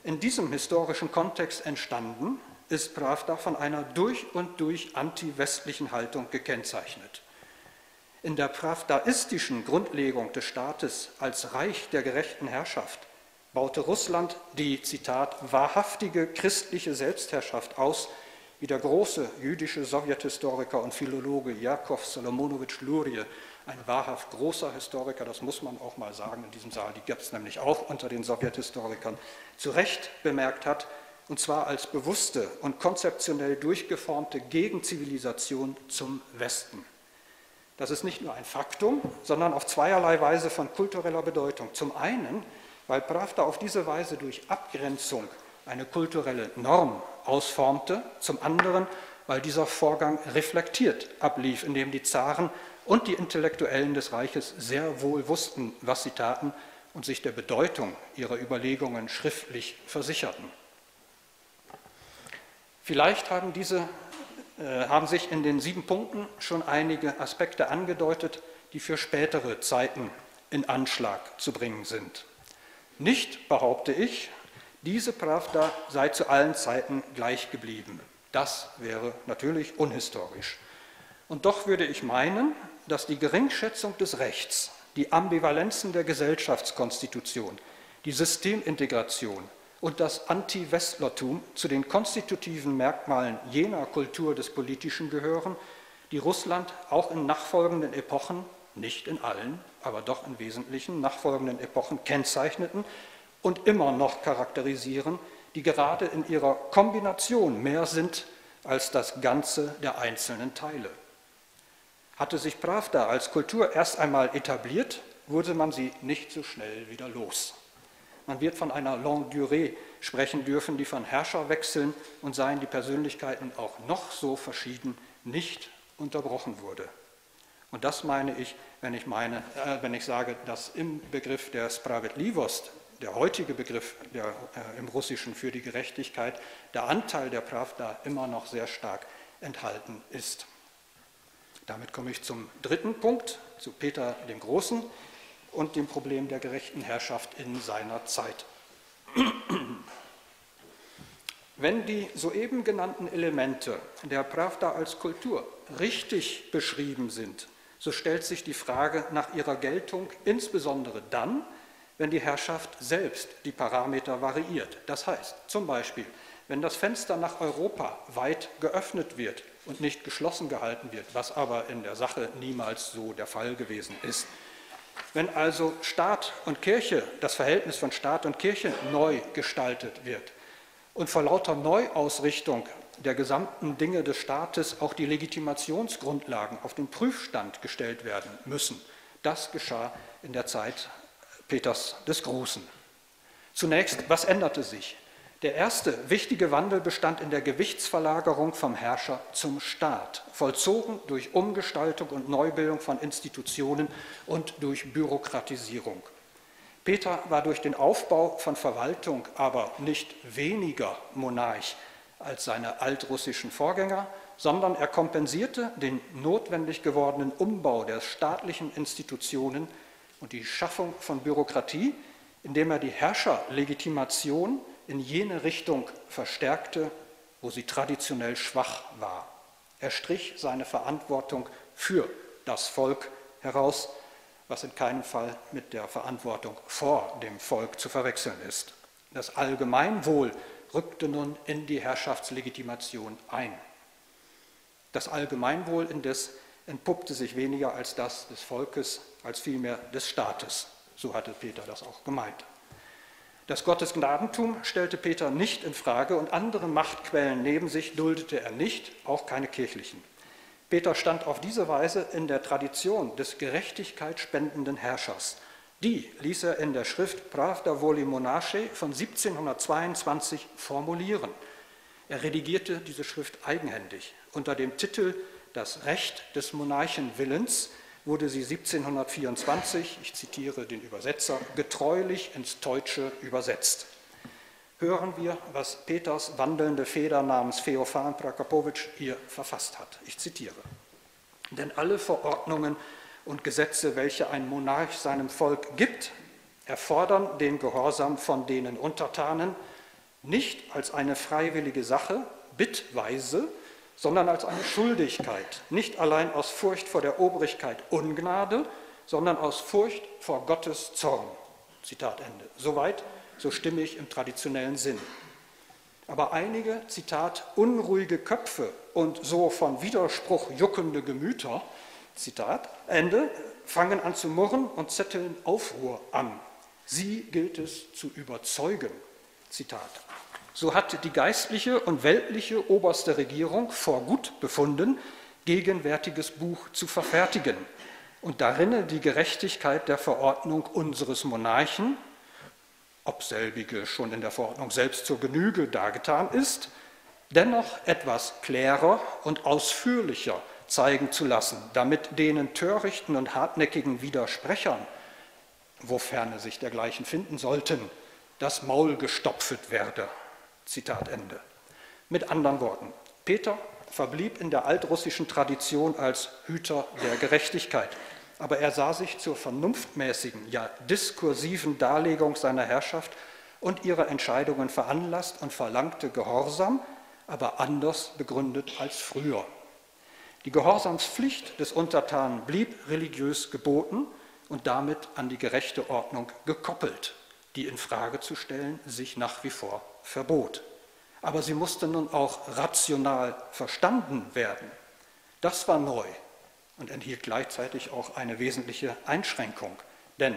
Speaker 2: in diesem historischen Kontext entstanden, ist Pravda von einer durch und durch anti-westlichen Haltung gekennzeichnet. In der pravdaistischen Grundlegung des Staates als Reich der gerechten Herrschaft baute Russland die, Zitat, wahrhaftige christliche Selbstherrschaft aus, wie der große jüdische Sowjethistoriker und Philologe Jakow Solomonowitsch Lurie, ein wahrhaft großer Historiker, das muss man auch mal sagen in diesem Saal, die gibt es nämlich auch unter den Sowjethistorikern, zu Recht bemerkt hat, und zwar als bewusste und konzeptionell durchgeformte Gegenzivilisation zum Westen. Das ist nicht nur ein Faktum, sondern auf zweierlei Weise von kultureller Bedeutung. Zum einen weil Pravda auf diese Weise durch Abgrenzung eine kulturelle Norm ausformte, zum anderen, weil dieser Vorgang reflektiert ablief, indem die Zaren und die Intellektuellen des Reiches sehr wohl wussten, was sie taten und sich der Bedeutung ihrer Überlegungen schriftlich versicherten. Vielleicht haben, diese, äh, haben sich in den sieben Punkten schon einige Aspekte angedeutet, die für spätere Zeiten in Anschlag zu bringen sind. Nicht, behaupte ich, diese Pravda sei zu allen Zeiten gleich geblieben. Das wäre natürlich unhistorisch. Und doch würde ich meinen, dass die Geringschätzung des Rechts, die Ambivalenzen der Gesellschaftskonstitution, die Systemintegration und das Anti-Westlertum zu den konstitutiven Merkmalen jener Kultur des Politischen gehören, die Russland auch in nachfolgenden Epochen, nicht in allen, aber doch in wesentlichen nachfolgenden Epochen kennzeichneten und immer noch charakterisieren, die gerade in ihrer Kombination mehr sind als das Ganze der einzelnen Teile. Hatte sich Pravda als Kultur erst einmal etabliert, wurde man sie nicht so schnell wieder los. Man wird von einer Longue Durée sprechen dürfen, die von Herrscherwechseln und seien die Persönlichkeiten auch noch so verschieden nicht unterbrochen wurde. Und das meine ich, wenn ich, meine, äh, wenn ich sage, dass im Begriff der Spravedlivost, der heutige Begriff der, äh, im Russischen für die Gerechtigkeit, der Anteil der Pravda immer noch sehr stark enthalten ist. Damit komme ich zum dritten Punkt, zu Peter dem Großen und dem Problem der gerechten Herrschaft in seiner Zeit. Wenn die soeben genannten Elemente der Pravda als Kultur richtig beschrieben sind, so stellt sich die Frage nach ihrer Geltung insbesondere dann, wenn die Herrschaft selbst die Parameter variiert. Das heißt zum Beispiel, wenn das Fenster nach Europa weit geöffnet wird und nicht geschlossen gehalten wird, was aber in der Sache niemals so der Fall gewesen ist. Wenn also Staat und Kirche, das Verhältnis von Staat und Kirche neu gestaltet wird und vor lauter Neuausrichtung der gesamten Dinge des Staates auch die Legitimationsgrundlagen auf den Prüfstand gestellt werden müssen. Das geschah in der Zeit Peters des Großen. Zunächst, was änderte sich? Der erste wichtige Wandel bestand in der Gewichtsverlagerung vom Herrscher zum Staat, vollzogen durch Umgestaltung und Neubildung von Institutionen und durch Bürokratisierung. Peter war durch den Aufbau von Verwaltung aber nicht weniger Monarch als seine altrussischen Vorgänger, sondern er kompensierte den notwendig gewordenen Umbau der staatlichen Institutionen und die Schaffung von Bürokratie, indem er die Herrscherlegitimation in jene Richtung verstärkte, wo sie traditionell schwach war. Er strich seine Verantwortung für das Volk heraus, was in keinem Fall mit der Verantwortung vor dem Volk zu verwechseln ist. Das Allgemeinwohl rückte nun in die Herrschaftslegitimation ein. Das Allgemeinwohl indes entpuppte sich weniger als das des Volkes, als vielmehr des Staates. So hatte Peter das auch gemeint. Das Gottesgnadentum stellte Peter nicht in Frage und andere Machtquellen neben sich duldete er nicht, auch keine kirchlichen. Peter stand auf diese Weise in der Tradition des gerechtigkeitsspendenden Herrschers die ließ er in der Schrift Pravda Voli Monarche von 1722 formulieren. Er redigierte diese Schrift eigenhändig. Unter dem Titel Das Recht des Monarchenwillens wurde sie 1724, ich zitiere den Übersetzer, getreulich ins Deutsche übersetzt. Hören wir, was Peters wandelnde Feder namens Feofan Prakopowitsch hier verfasst hat. Ich zitiere. Denn alle Verordnungen und Gesetze, welche ein Monarch seinem Volk gibt, erfordern den Gehorsam von denen Untertanen nicht als eine freiwillige Sache, bittweise, sondern als eine Schuldigkeit, nicht allein aus Furcht vor der Obrigkeit Ungnade, sondern aus Furcht vor Gottes Zorn. Zitat Ende. Soweit, so stimmig im traditionellen Sinn. Aber einige, Zitat, unruhige Köpfe und so von Widerspruch juckende Gemüter Zitat, Ende, fangen an zu murren und zetteln Aufruhr an. Sie gilt es zu überzeugen. Zitat. So hat die geistliche und weltliche oberste Regierung vor gut befunden, gegenwärtiges Buch zu verfertigen und darin die Gerechtigkeit der Verordnung unseres Monarchen ob selbige schon in der Verordnung selbst zur Genüge dargetan ist, dennoch etwas klärer und ausführlicher zeigen zu lassen, damit denen törichten und hartnäckigen Widersprechern, wofern sich dergleichen finden sollten, das Maul gestopft werde. Zitat Ende. Mit anderen Worten, Peter verblieb in der altrussischen Tradition als Hüter der Gerechtigkeit, aber er sah sich zur vernunftmäßigen, ja diskursiven Darlegung seiner Herrschaft und ihrer Entscheidungen veranlasst und verlangte Gehorsam, aber anders begründet als früher. Die Gehorsamspflicht des Untertanen blieb religiös geboten und damit an die gerechte Ordnung gekoppelt, die in Frage zu stellen sich nach wie vor verbot. Aber sie musste nun auch rational verstanden werden. Das war neu und enthielt gleichzeitig auch eine wesentliche Einschränkung. Denn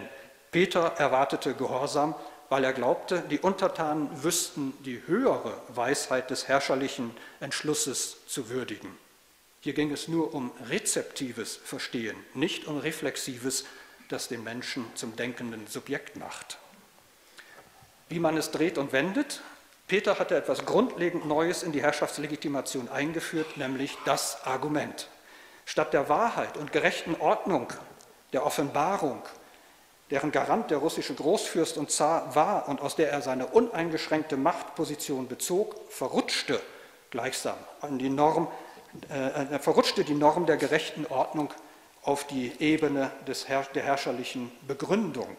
Speaker 2: Peter erwartete Gehorsam, weil er glaubte, die Untertanen wüssten die höhere Weisheit des herrscherlichen Entschlusses zu würdigen. Hier ging es nur um rezeptives Verstehen, nicht um reflexives, das den Menschen zum denkenden Subjekt macht. Wie man es dreht und wendet, Peter hatte etwas grundlegend Neues in die Herrschaftslegitimation eingeführt, nämlich das Argument. Statt der Wahrheit und gerechten Ordnung, der Offenbarung, deren Garant der russische Großfürst und Zar war und aus der er seine uneingeschränkte Machtposition bezog, verrutschte gleichsam an die Norm äh, verrutschte die Norm der gerechten Ordnung auf die Ebene des, der herrscherlichen Begründung.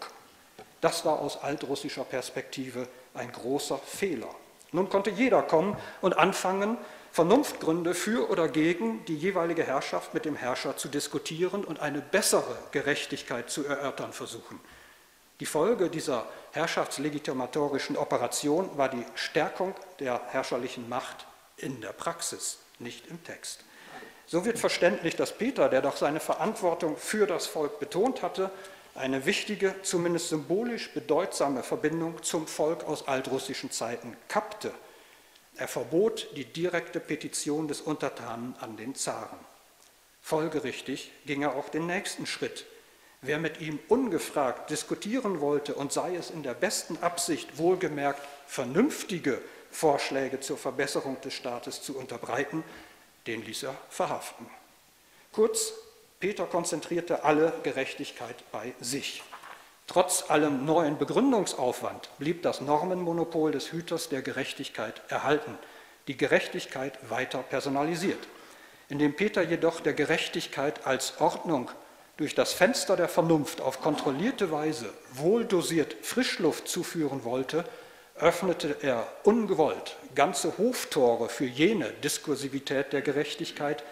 Speaker 2: Das war aus altrussischer Perspektive ein großer Fehler. Nun konnte jeder kommen und anfangen, Vernunftgründe für oder gegen die jeweilige Herrschaft mit dem Herrscher zu diskutieren und eine bessere Gerechtigkeit zu erörtern versuchen. Die Folge dieser herrschaftslegitimatorischen Operation war die Stärkung der herrscherlichen Macht in der Praxis nicht im Text. So wird verständlich, dass Peter, der doch seine Verantwortung für das Volk betont hatte, eine wichtige, zumindest symbolisch bedeutsame Verbindung zum Volk aus altrussischen Zeiten kappte. Er verbot die direkte Petition des Untertanen an den Zaren. Folgerichtig ging er auch den nächsten Schritt. Wer mit ihm ungefragt diskutieren wollte und sei es in der besten Absicht wohlgemerkt vernünftige Vorschläge zur Verbesserung des Staates zu unterbreiten, den ließ er verhaften. Kurz, Peter konzentrierte alle Gerechtigkeit bei sich. Trotz allem neuen Begründungsaufwand blieb das Normenmonopol des Hüters der Gerechtigkeit erhalten, die Gerechtigkeit weiter personalisiert. Indem Peter jedoch der Gerechtigkeit als Ordnung durch das Fenster der Vernunft auf kontrollierte Weise wohldosiert Frischluft zuführen wollte, öffnete er ungewollt ganze Hoftore für jene Diskursivität der Gerechtigkeit,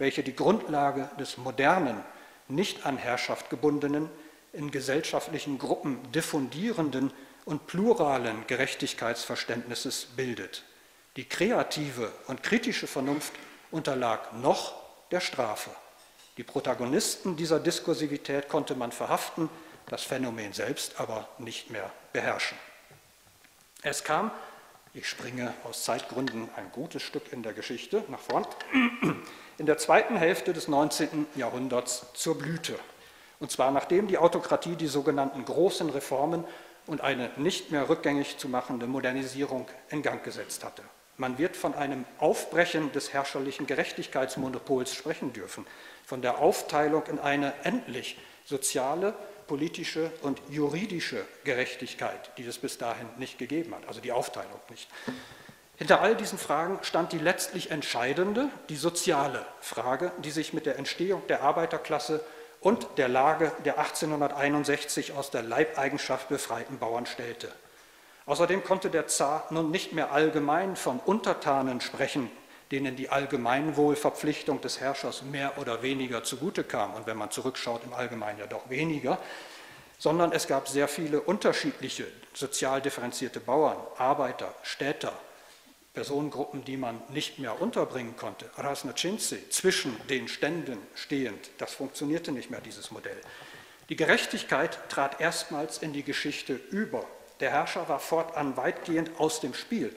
Speaker 2: welche die Grundlage des modernen, nicht an Herrschaft gebundenen, in gesellschaftlichen Gruppen diffundierenden und pluralen Gerechtigkeitsverständnisses bildet. Die kreative und kritische Vernunft unterlag noch der Strafe. Die Protagonisten dieser Diskursivität konnte man verhaften, das Phänomen selbst aber nicht mehr beherrschen. Es kam, ich springe aus Zeitgründen ein gutes Stück in der Geschichte nach vorn, in der zweiten Hälfte des 19. Jahrhunderts zur Blüte. Und zwar nachdem die Autokratie die sogenannten großen Reformen und eine nicht mehr rückgängig zu machende Modernisierung in Gang gesetzt hatte. Man wird von einem Aufbrechen des herrscherlichen Gerechtigkeitsmonopols sprechen dürfen, von der Aufteilung in eine endlich soziale, politische und juridische Gerechtigkeit, die es bis dahin nicht gegeben hat, also die Aufteilung nicht. Hinter all diesen Fragen stand die letztlich entscheidende, die soziale Frage, die sich mit der Entstehung der Arbeiterklasse und der Lage der 1861 aus der Leibeigenschaft befreiten Bauern stellte. Außerdem konnte der Zar nun nicht mehr allgemein von Untertanen sprechen, denen die Allgemeinwohlverpflichtung des Herrschers mehr oder weniger zugute kam, und wenn man zurückschaut, im Allgemeinen ja doch weniger, sondern es gab sehr viele unterschiedliche sozial differenzierte Bauern, Arbeiter, Städter, Personengruppen, die man nicht mehr unterbringen konnte, Rasnacinci, zwischen den Ständen stehend. Das funktionierte nicht mehr, dieses Modell. Die Gerechtigkeit trat erstmals in die Geschichte über. Der Herrscher war fortan weitgehend aus dem Spiel.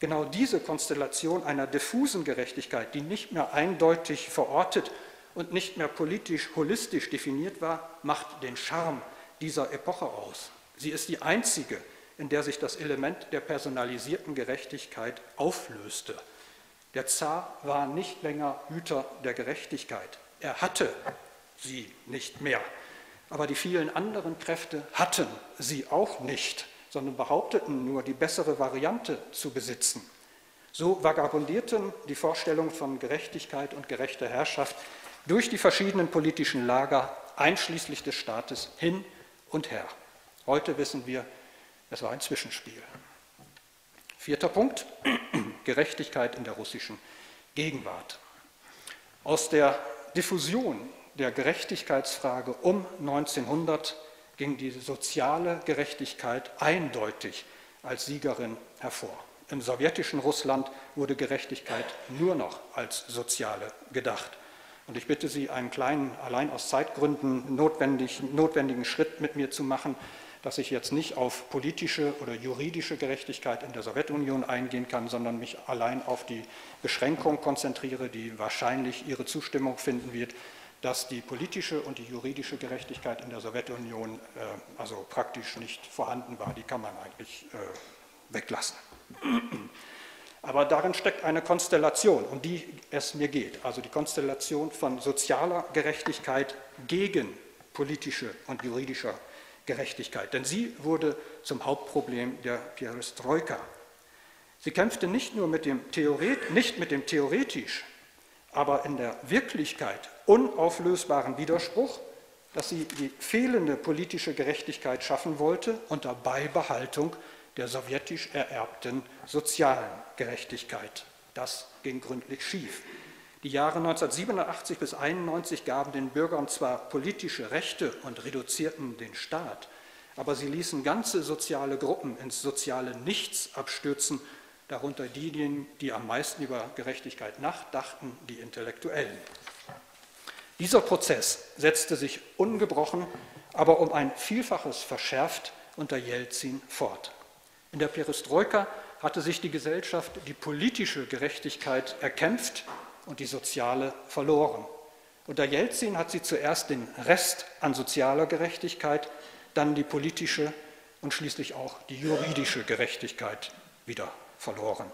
Speaker 2: Genau diese Konstellation einer diffusen Gerechtigkeit, die nicht mehr eindeutig verortet und nicht mehr politisch holistisch definiert war, macht den Charme dieser Epoche aus. Sie ist die einzige, in der sich das Element der personalisierten Gerechtigkeit auflöste. Der Zar war nicht länger Hüter der Gerechtigkeit. Er hatte sie nicht mehr. Aber die vielen anderen Kräfte hatten sie auch nicht, sondern behaupteten nur, die bessere Variante zu besitzen. So vagabundierten die Vorstellungen von Gerechtigkeit und gerechter Herrschaft durch die verschiedenen politischen Lager, einschließlich des Staates, hin und her. Heute wissen wir, es war ein Zwischenspiel. Vierter Punkt, Gerechtigkeit in der russischen Gegenwart. Aus der Diffusion der Gerechtigkeitsfrage um 1900 ging die soziale Gerechtigkeit eindeutig als Siegerin hervor. Im sowjetischen Russland wurde Gerechtigkeit nur noch als soziale gedacht. Und ich bitte Sie, einen kleinen, allein aus Zeitgründen notwendig, notwendigen Schritt mit mir zu machen, dass ich jetzt nicht auf politische oder juridische Gerechtigkeit in der Sowjetunion eingehen kann, sondern mich allein auf die Beschränkung konzentriere, die wahrscheinlich Ihre Zustimmung finden wird, dass die politische und die juridische Gerechtigkeit in der Sowjetunion äh, also praktisch nicht vorhanden war. Die kann man eigentlich äh, weglassen. Aber darin steckt eine Konstellation, um die es mir geht. Also die Konstellation von sozialer Gerechtigkeit gegen politische und juridische Gerechtigkeit. Denn sie wurde zum Hauptproblem der Perestroika. Sie kämpfte nicht nur mit dem, Theoret, nicht mit dem theoretisch aber in der Wirklichkeit unauflösbaren Widerspruch, dass sie die fehlende politische Gerechtigkeit schaffen wollte unter Beibehaltung der sowjetisch ererbten sozialen Gerechtigkeit. Das ging gründlich schief. Die Jahre 1987 bis 1991 gaben den Bürgern zwar politische Rechte und reduzierten den Staat, aber sie ließen ganze soziale Gruppen ins soziale Nichts abstürzen darunter diejenigen, die am meisten über Gerechtigkeit nachdachten, die Intellektuellen. Dieser Prozess setzte sich ungebrochen, aber um ein Vielfaches verschärft unter Jelzin fort. In der Perestroika hatte sich die Gesellschaft die politische Gerechtigkeit erkämpft und die soziale verloren. Unter Jelzin hat sie zuerst den Rest an sozialer Gerechtigkeit, dann die politische und schließlich auch die juridische Gerechtigkeit wieder verloren.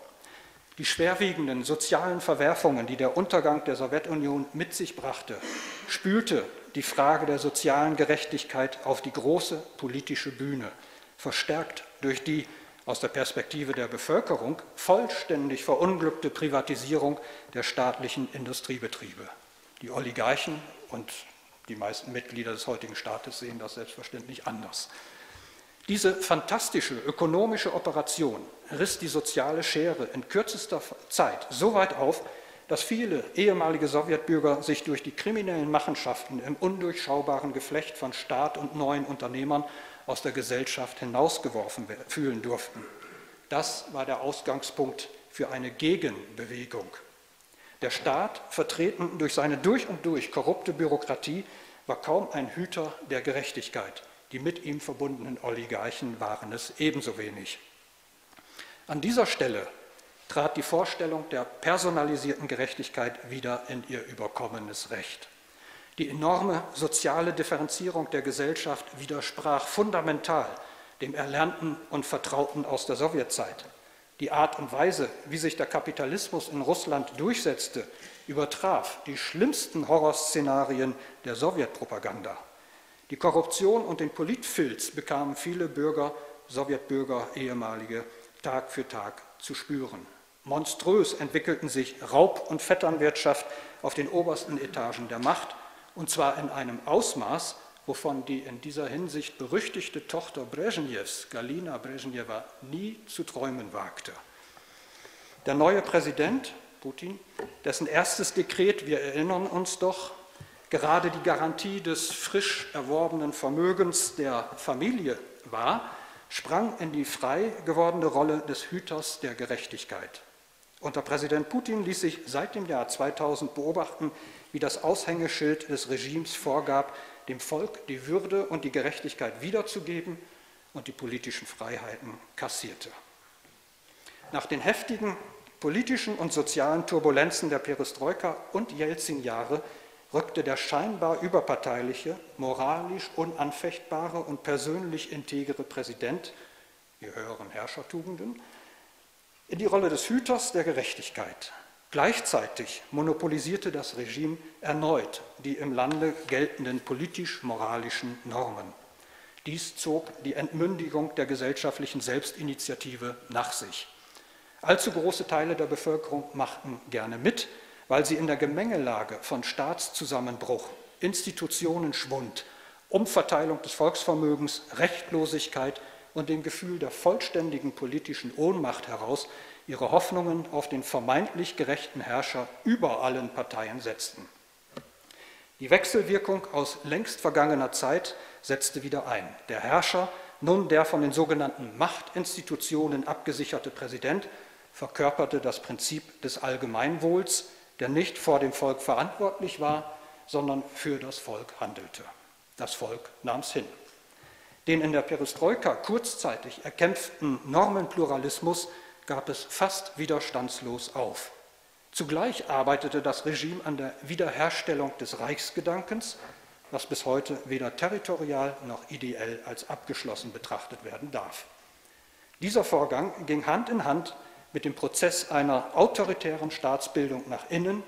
Speaker 2: Die schwerwiegenden sozialen Verwerfungen, die der Untergang der Sowjetunion mit sich brachte, spülte die Frage der sozialen Gerechtigkeit auf die große politische Bühne, verstärkt durch die aus der Perspektive der Bevölkerung vollständig verunglückte Privatisierung der staatlichen Industriebetriebe. Die Oligarchen und die meisten Mitglieder des heutigen Staates sehen das selbstverständlich anders. Diese fantastische ökonomische Operation riss die soziale Schere in kürzester Zeit so weit auf, dass viele ehemalige Sowjetbürger sich durch die kriminellen Machenschaften im undurchschaubaren Geflecht von Staat und neuen Unternehmern aus der Gesellschaft hinausgeworfen fühlen durften. Das war der Ausgangspunkt für eine Gegenbewegung. Der Staat, vertreten durch seine durch und durch korrupte Bürokratie, war kaum ein Hüter der Gerechtigkeit. Die mit ihm verbundenen Oligarchen waren es ebenso wenig. An dieser Stelle trat die Vorstellung der personalisierten Gerechtigkeit wieder in ihr überkommenes Recht. Die enorme soziale Differenzierung der Gesellschaft widersprach fundamental dem Erlernten und Vertrauten aus der Sowjetzeit. Die Art und Weise, wie sich der Kapitalismus in Russland durchsetzte, übertraf die schlimmsten Horrorszenarien der Sowjetpropaganda. Die Korruption und den Politfilz bekamen viele Bürger, Sowjetbürger, ehemalige, Tag für Tag zu spüren. Monströs entwickelten sich Raub- und Vetternwirtschaft auf den obersten Etagen der Macht, und zwar in einem Ausmaß, wovon die in dieser Hinsicht berüchtigte Tochter Brezhnevs, Galina Brezhneva, nie zu träumen wagte. Der neue Präsident, Putin, dessen erstes Dekret, wir erinnern uns doch, gerade die Garantie des frisch erworbenen Vermögens der Familie war, sprang in die frei gewordene Rolle des Hüters der Gerechtigkeit. Unter Präsident Putin ließ sich seit dem Jahr 2000 beobachten, wie das Aushängeschild des Regimes vorgab, dem Volk die Würde und die Gerechtigkeit wiederzugeben und die politischen Freiheiten kassierte. Nach den heftigen politischen und sozialen Turbulenzen der Perestroika und Jelzin-Jahre rückte der scheinbar überparteiliche, moralisch unanfechtbare und persönlich integere Präsident die höheren Herrschertugenden, in die Rolle des Hüters der Gerechtigkeit. Gleichzeitig monopolisierte das Regime erneut die im Lande geltenden politisch-moralischen Normen. Dies zog die Entmündigung der gesellschaftlichen Selbstinitiative nach sich. Allzu große Teile der Bevölkerung machten gerne mit, weil sie in der Gemengelage von Staatszusammenbruch, Institutionenschwund, Umverteilung des Volksvermögens, Rechtlosigkeit und dem Gefühl der vollständigen politischen Ohnmacht heraus ihre Hoffnungen auf den vermeintlich gerechten Herrscher über allen Parteien setzten. Die Wechselwirkung aus längst vergangener Zeit setzte wieder ein. Der Herrscher, nun der von den sogenannten Machtinstitutionen abgesicherte Präsident, verkörperte das Prinzip des Allgemeinwohls, der nicht vor dem Volk verantwortlich war, sondern für das Volk handelte. Das Volk nahm es hin. Den in der Perestroika kurzzeitig erkämpften Normenpluralismus gab es fast widerstandslos auf. Zugleich arbeitete das Regime an der Wiederherstellung des Reichsgedankens, was bis heute weder territorial noch ideell als abgeschlossen betrachtet werden darf. Dieser Vorgang ging Hand in Hand mit dem Prozess einer autoritären Staatsbildung nach innen,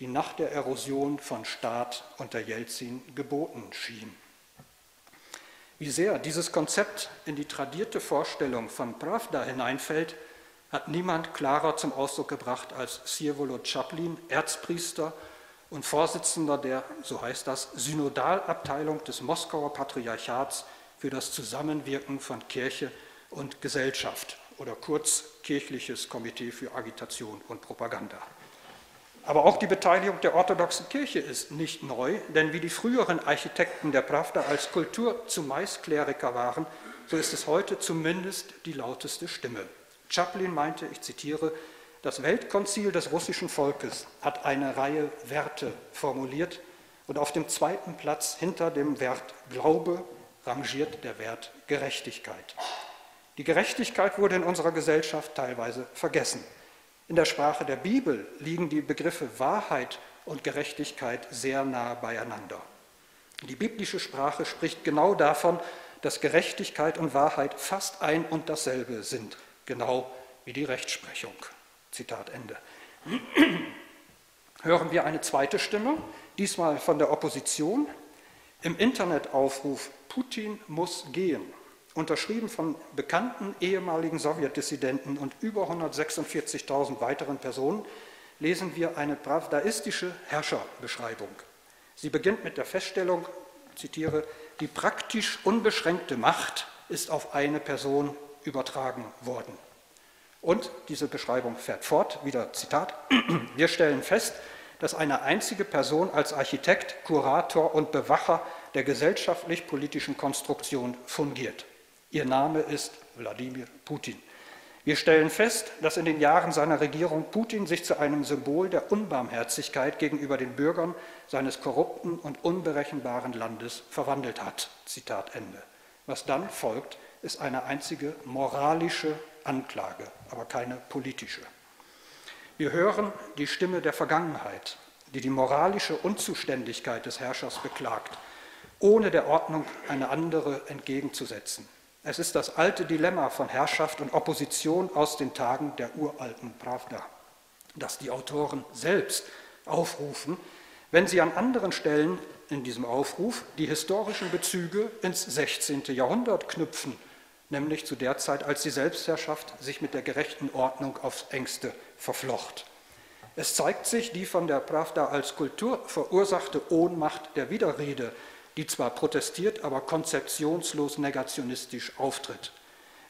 Speaker 2: die nach der Erosion von Staat unter Jelzin geboten schien. Wie sehr dieses Konzept in die tradierte Vorstellung von Pravda hineinfällt, hat niemand klarer zum Ausdruck gebracht als Sirvolod Chaplin, Erzpriester und Vorsitzender der, so heißt das, Synodalabteilung des Moskauer Patriarchats für das Zusammenwirken von Kirche und Gesellschaft oder kurz Kirchliches Komitee für Agitation und Propaganda. Aber auch die Beteiligung der orthodoxen Kirche ist nicht neu, denn wie die früheren Architekten der Pravda als Kultur zumeist Kleriker waren, so ist es heute zumindest die lauteste Stimme. Chaplin meinte, ich zitiere, das Weltkonzil des russischen Volkes hat eine Reihe Werte formuliert und auf dem zweiten Platz hinter dem Wert Glaube rangiert der Wert Gerechtigkeit. Die Gerechtigkeit wurde in unserer Gesellschaft teilweise vergessen. In der Sprache der Bibel liegen die Begriffe Wahrheit und Gerechtigkeit sehr nah beieinander. Die biblische Sprache spricht genau davon, dass Gerechtigkeit und Wahrheit fast ein und dasselbe sind genau wie die Rechtsprechung. Zitat Ende. Hören wir eine zweite Stimme, diesmal von der Opposition. Im Internetaufruf Putin muss gehen, unterschrieben von bekannten ehemaligen Sowjetdissidenten und über 146.000 weiteren Personen, lesen wir eine pravdaistische Herrscherbeschreibung. Sie beginnt mit der Feststellung, zitiere, die praktisch unbeschränkte Macht ist auf eine Person übertragen worden. Und diese Beschreibung fährt fort, wieder Zitat, wir stellen fest, dass eine einzige Person als Architekt, Kurator und Bewacher der gesellschaftlich-politischen Konstruktion fungiert. Ihr Name ist Wladimir Putin. Wir stellen fest, dass in den Jahren seiner Regierung Putin sich zu einem Symbol der Unbarmherzigkeit gegenüber den Bürgern seines korrupten und unberechenbaren Landes verwandelt hat. Zitat Ende. Was dann folgt, ist eine einzige moralische Anklage, aber keine politische. Wir hören die Stimme der Vergangenheit, die die moralische Unzuständigkeit des Herrschers beklagt, ohne der Ordnung eine andere entgegenzusetzen. Es ist das alte Dilemma von Herrschaft und Opposition aus den Tagen der uralten Pravda, das die Autoren selbst aufrufen, wenn sie an anderen Stellen in diesem Aufruf die historischen Bezüge ins 16. Jahrhundert knüpfen nämlich zu der Zeit, als die Selbstherrschaft sich mit der gerechten Ordnung aufs engste verflocht. Es zeigt sich die von der Pravda als Kultur verursachte Ohnmacht der Widerrede, die zwar protestiert, aber konzeptionslos negationistisch auftritt.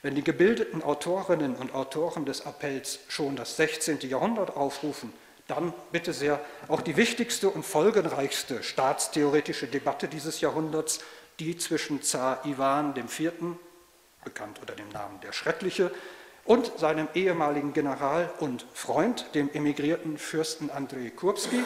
Speaker 2: Wenn die gebildeten Autorinnen und Autoren des Appells schon das 16. Jahrhundert aufrufen, dann bitte sehr auch die wichtigste und folgenreichste staatstheoretische Debatte dieses Jahrhunderts, die zwischen Zar Iwan IV bekannt unter dem Namen der Schreckliche, und seinem ehemaligen General und Freund, dem emigrierten Fürsten Andrei Kurbski.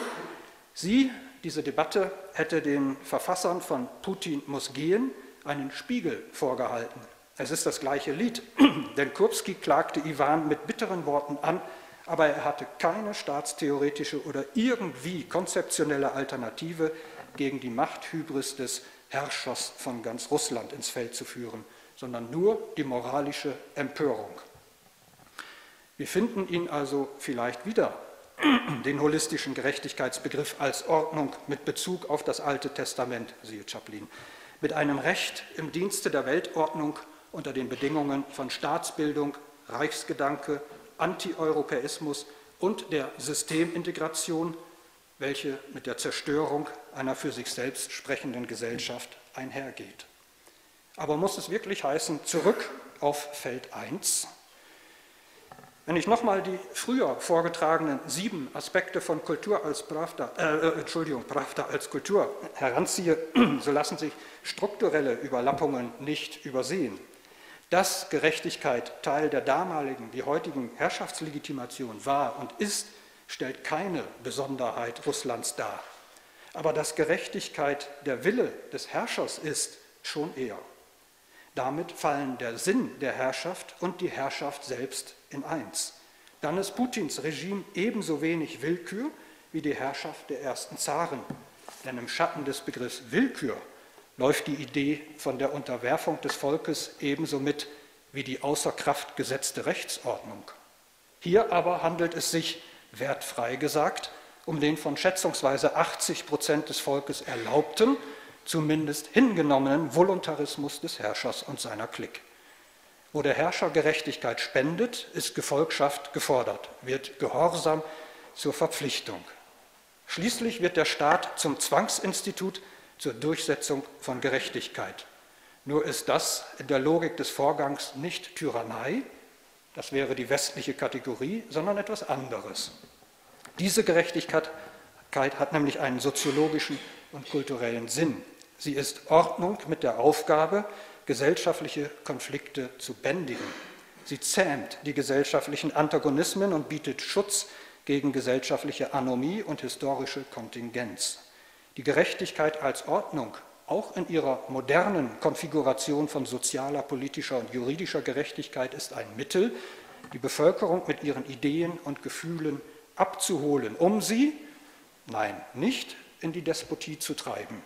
Speaker 2: Sie, diese Debatte, hätte den Verfassern von Putin muss gehen einen Spiegel vorgehalten. Es ist das gleiche Lied, denn Kurbski klagte Iwan mit bitteren Worten an, aber er hatte keine staatstheoretische oder irgendwie konzeptionelle Alternative gegen die Machthybris des Herrschers von ganz Russland ins Feld zu führen sondern nur die moralische Empörung. Wir finden ihn also vielleicht wieder, den holistischen Gerechtigkeitsbegriff als Ordnung mit Bezug auf das Alte Testament, siehe Chaplin, mit einem Recht im Dienste der Weltordnung unter den Bedingungen von Staatsbildung, Reichsgedanke, Antieuropäismus und der Systemintegration, welche mit der Zerstörung einer für sich selbst sprechenden Gesellschaft einhergeht. Aber muss es wirklich heißen, zurück auf Feld 1? Wenn ich nochmal die früher vorgetragenen sieben Aspekte von Kultur als Pravda, äh, äh, Entschuldigung, Pravda als Kultur heranziehe, so lassen sich strukturelle Überlappungen nicht übersehen. Dass Gerechtigkeit Teil der damaligen wie heutigen Herrschaftslegitimation war und ist, stellt keine Besonderheit Russlands dar. Aber dass Gerechtigkeit der Wille des Herrschers ist, schon eher. Damit fallen der Sinn der Herrschaft und die Herrschaft selbst in eins. Dann ist Putins Regime ebenso wenig Willkür wie die Herrschaft der ersten Zaren. Denn im Schatten des Begriffs Willkür läuft die Idee von der Unterwerfung des Volkes ebenso mit wie die außer Kraft gesetzte Rechtsordnung. Hier aber handelt es sich, wertfrei gesagt, um den von schätzungsweise 80 Prozent des Volkes erlaubten, zumindest hingenommenen Voluntarismus des Herrschers und seiner Klick. Wo der Herrscher Gerechtigkeit spendet, ist Gefolgschaft gefordert, wird Gehorsam zur Verpflichtung. Schließlich wird der Staat zum Zwangsinstitut zur Durchsetzung von Gerechtigkeit. Nur ist das in der Logik des Vorgangs nicht Tyrannei, das wäre die westliche Kategorie, sondern etwas anderes. Diese Gerechtigkeit hat nämlich einen soziologischen und kulturellen Sinn. Sie ist Ordnung mit der Aufgabe, gesellschaftliche Konflikte zu bändigen. Sie zähmt die gesellschaftlichen Antagonismen und bietet Schutz gegen gesellschaftliche Anomie und historische Kontingenz. Die Gerechtigkeit als Ordnung, auch in ihrer modernen Konfiguration von sozialer, politischer und juridischer Gerechtigkeit, ist ein Mittel, die Bevölkerung mit ihren Ideen und Gefühlen abzuholen, um sie, nein, nicht in die Despotie zu treiben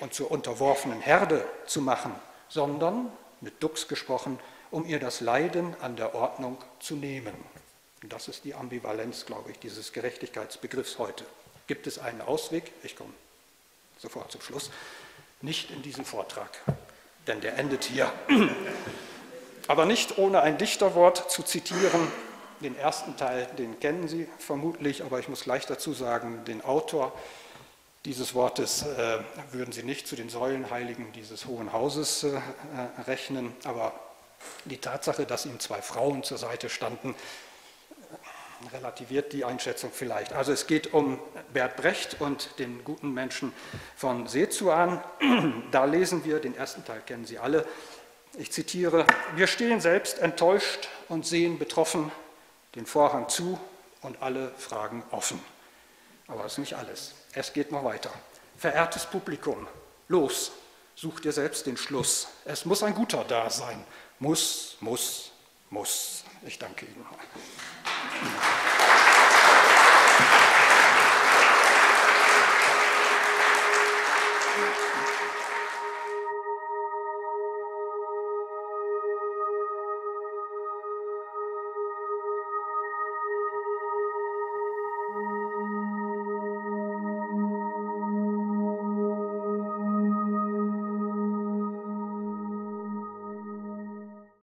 Speaker 2: und zur unterworfenen Herde zu machen, sondern, mit Dux gesprochen, um ihr das Leiden an der Ordnung zu nehmen. Und das ist die Ambivalenz, glaube ich, dieses Gerechtigkeitsbegriffs heute. Gibt es einen Ausweg? Ich komme sofort zum Schluss. Nicht in diesem Vortrag, denn der endet hier. Aber nicht ohne ein Dichterwort zu zitieren. Den ersten Teil, den kennen Sie vermutlich, aber ich muss gleich dazu sagen, den Autor dieses Wortes äh, würden Sie nicht zu den Säulenheiligen dieses Hohen Hauses äh, rechnen, aber die Tatsache, dass ihm zwei Frauen zur Seite standen, relativiert die Einschätzung vielleicht. Also es geht um Bert Brecht und den guten Menschen von Sezuan. Da lesen wir, den ersten Teil kennen Sie alle, ich zitiere, wir stehen selbst enttäuscht und sehen betroffen den Vorhang zu und alle Fragen offen. Aber das ist nicht alles. Es geht noch weiter. Verehrtes Publikum, los, such dir selbst den Schluss. Es muss ein guter da sein. Muss, muss, muss. Ich danke Ihnen.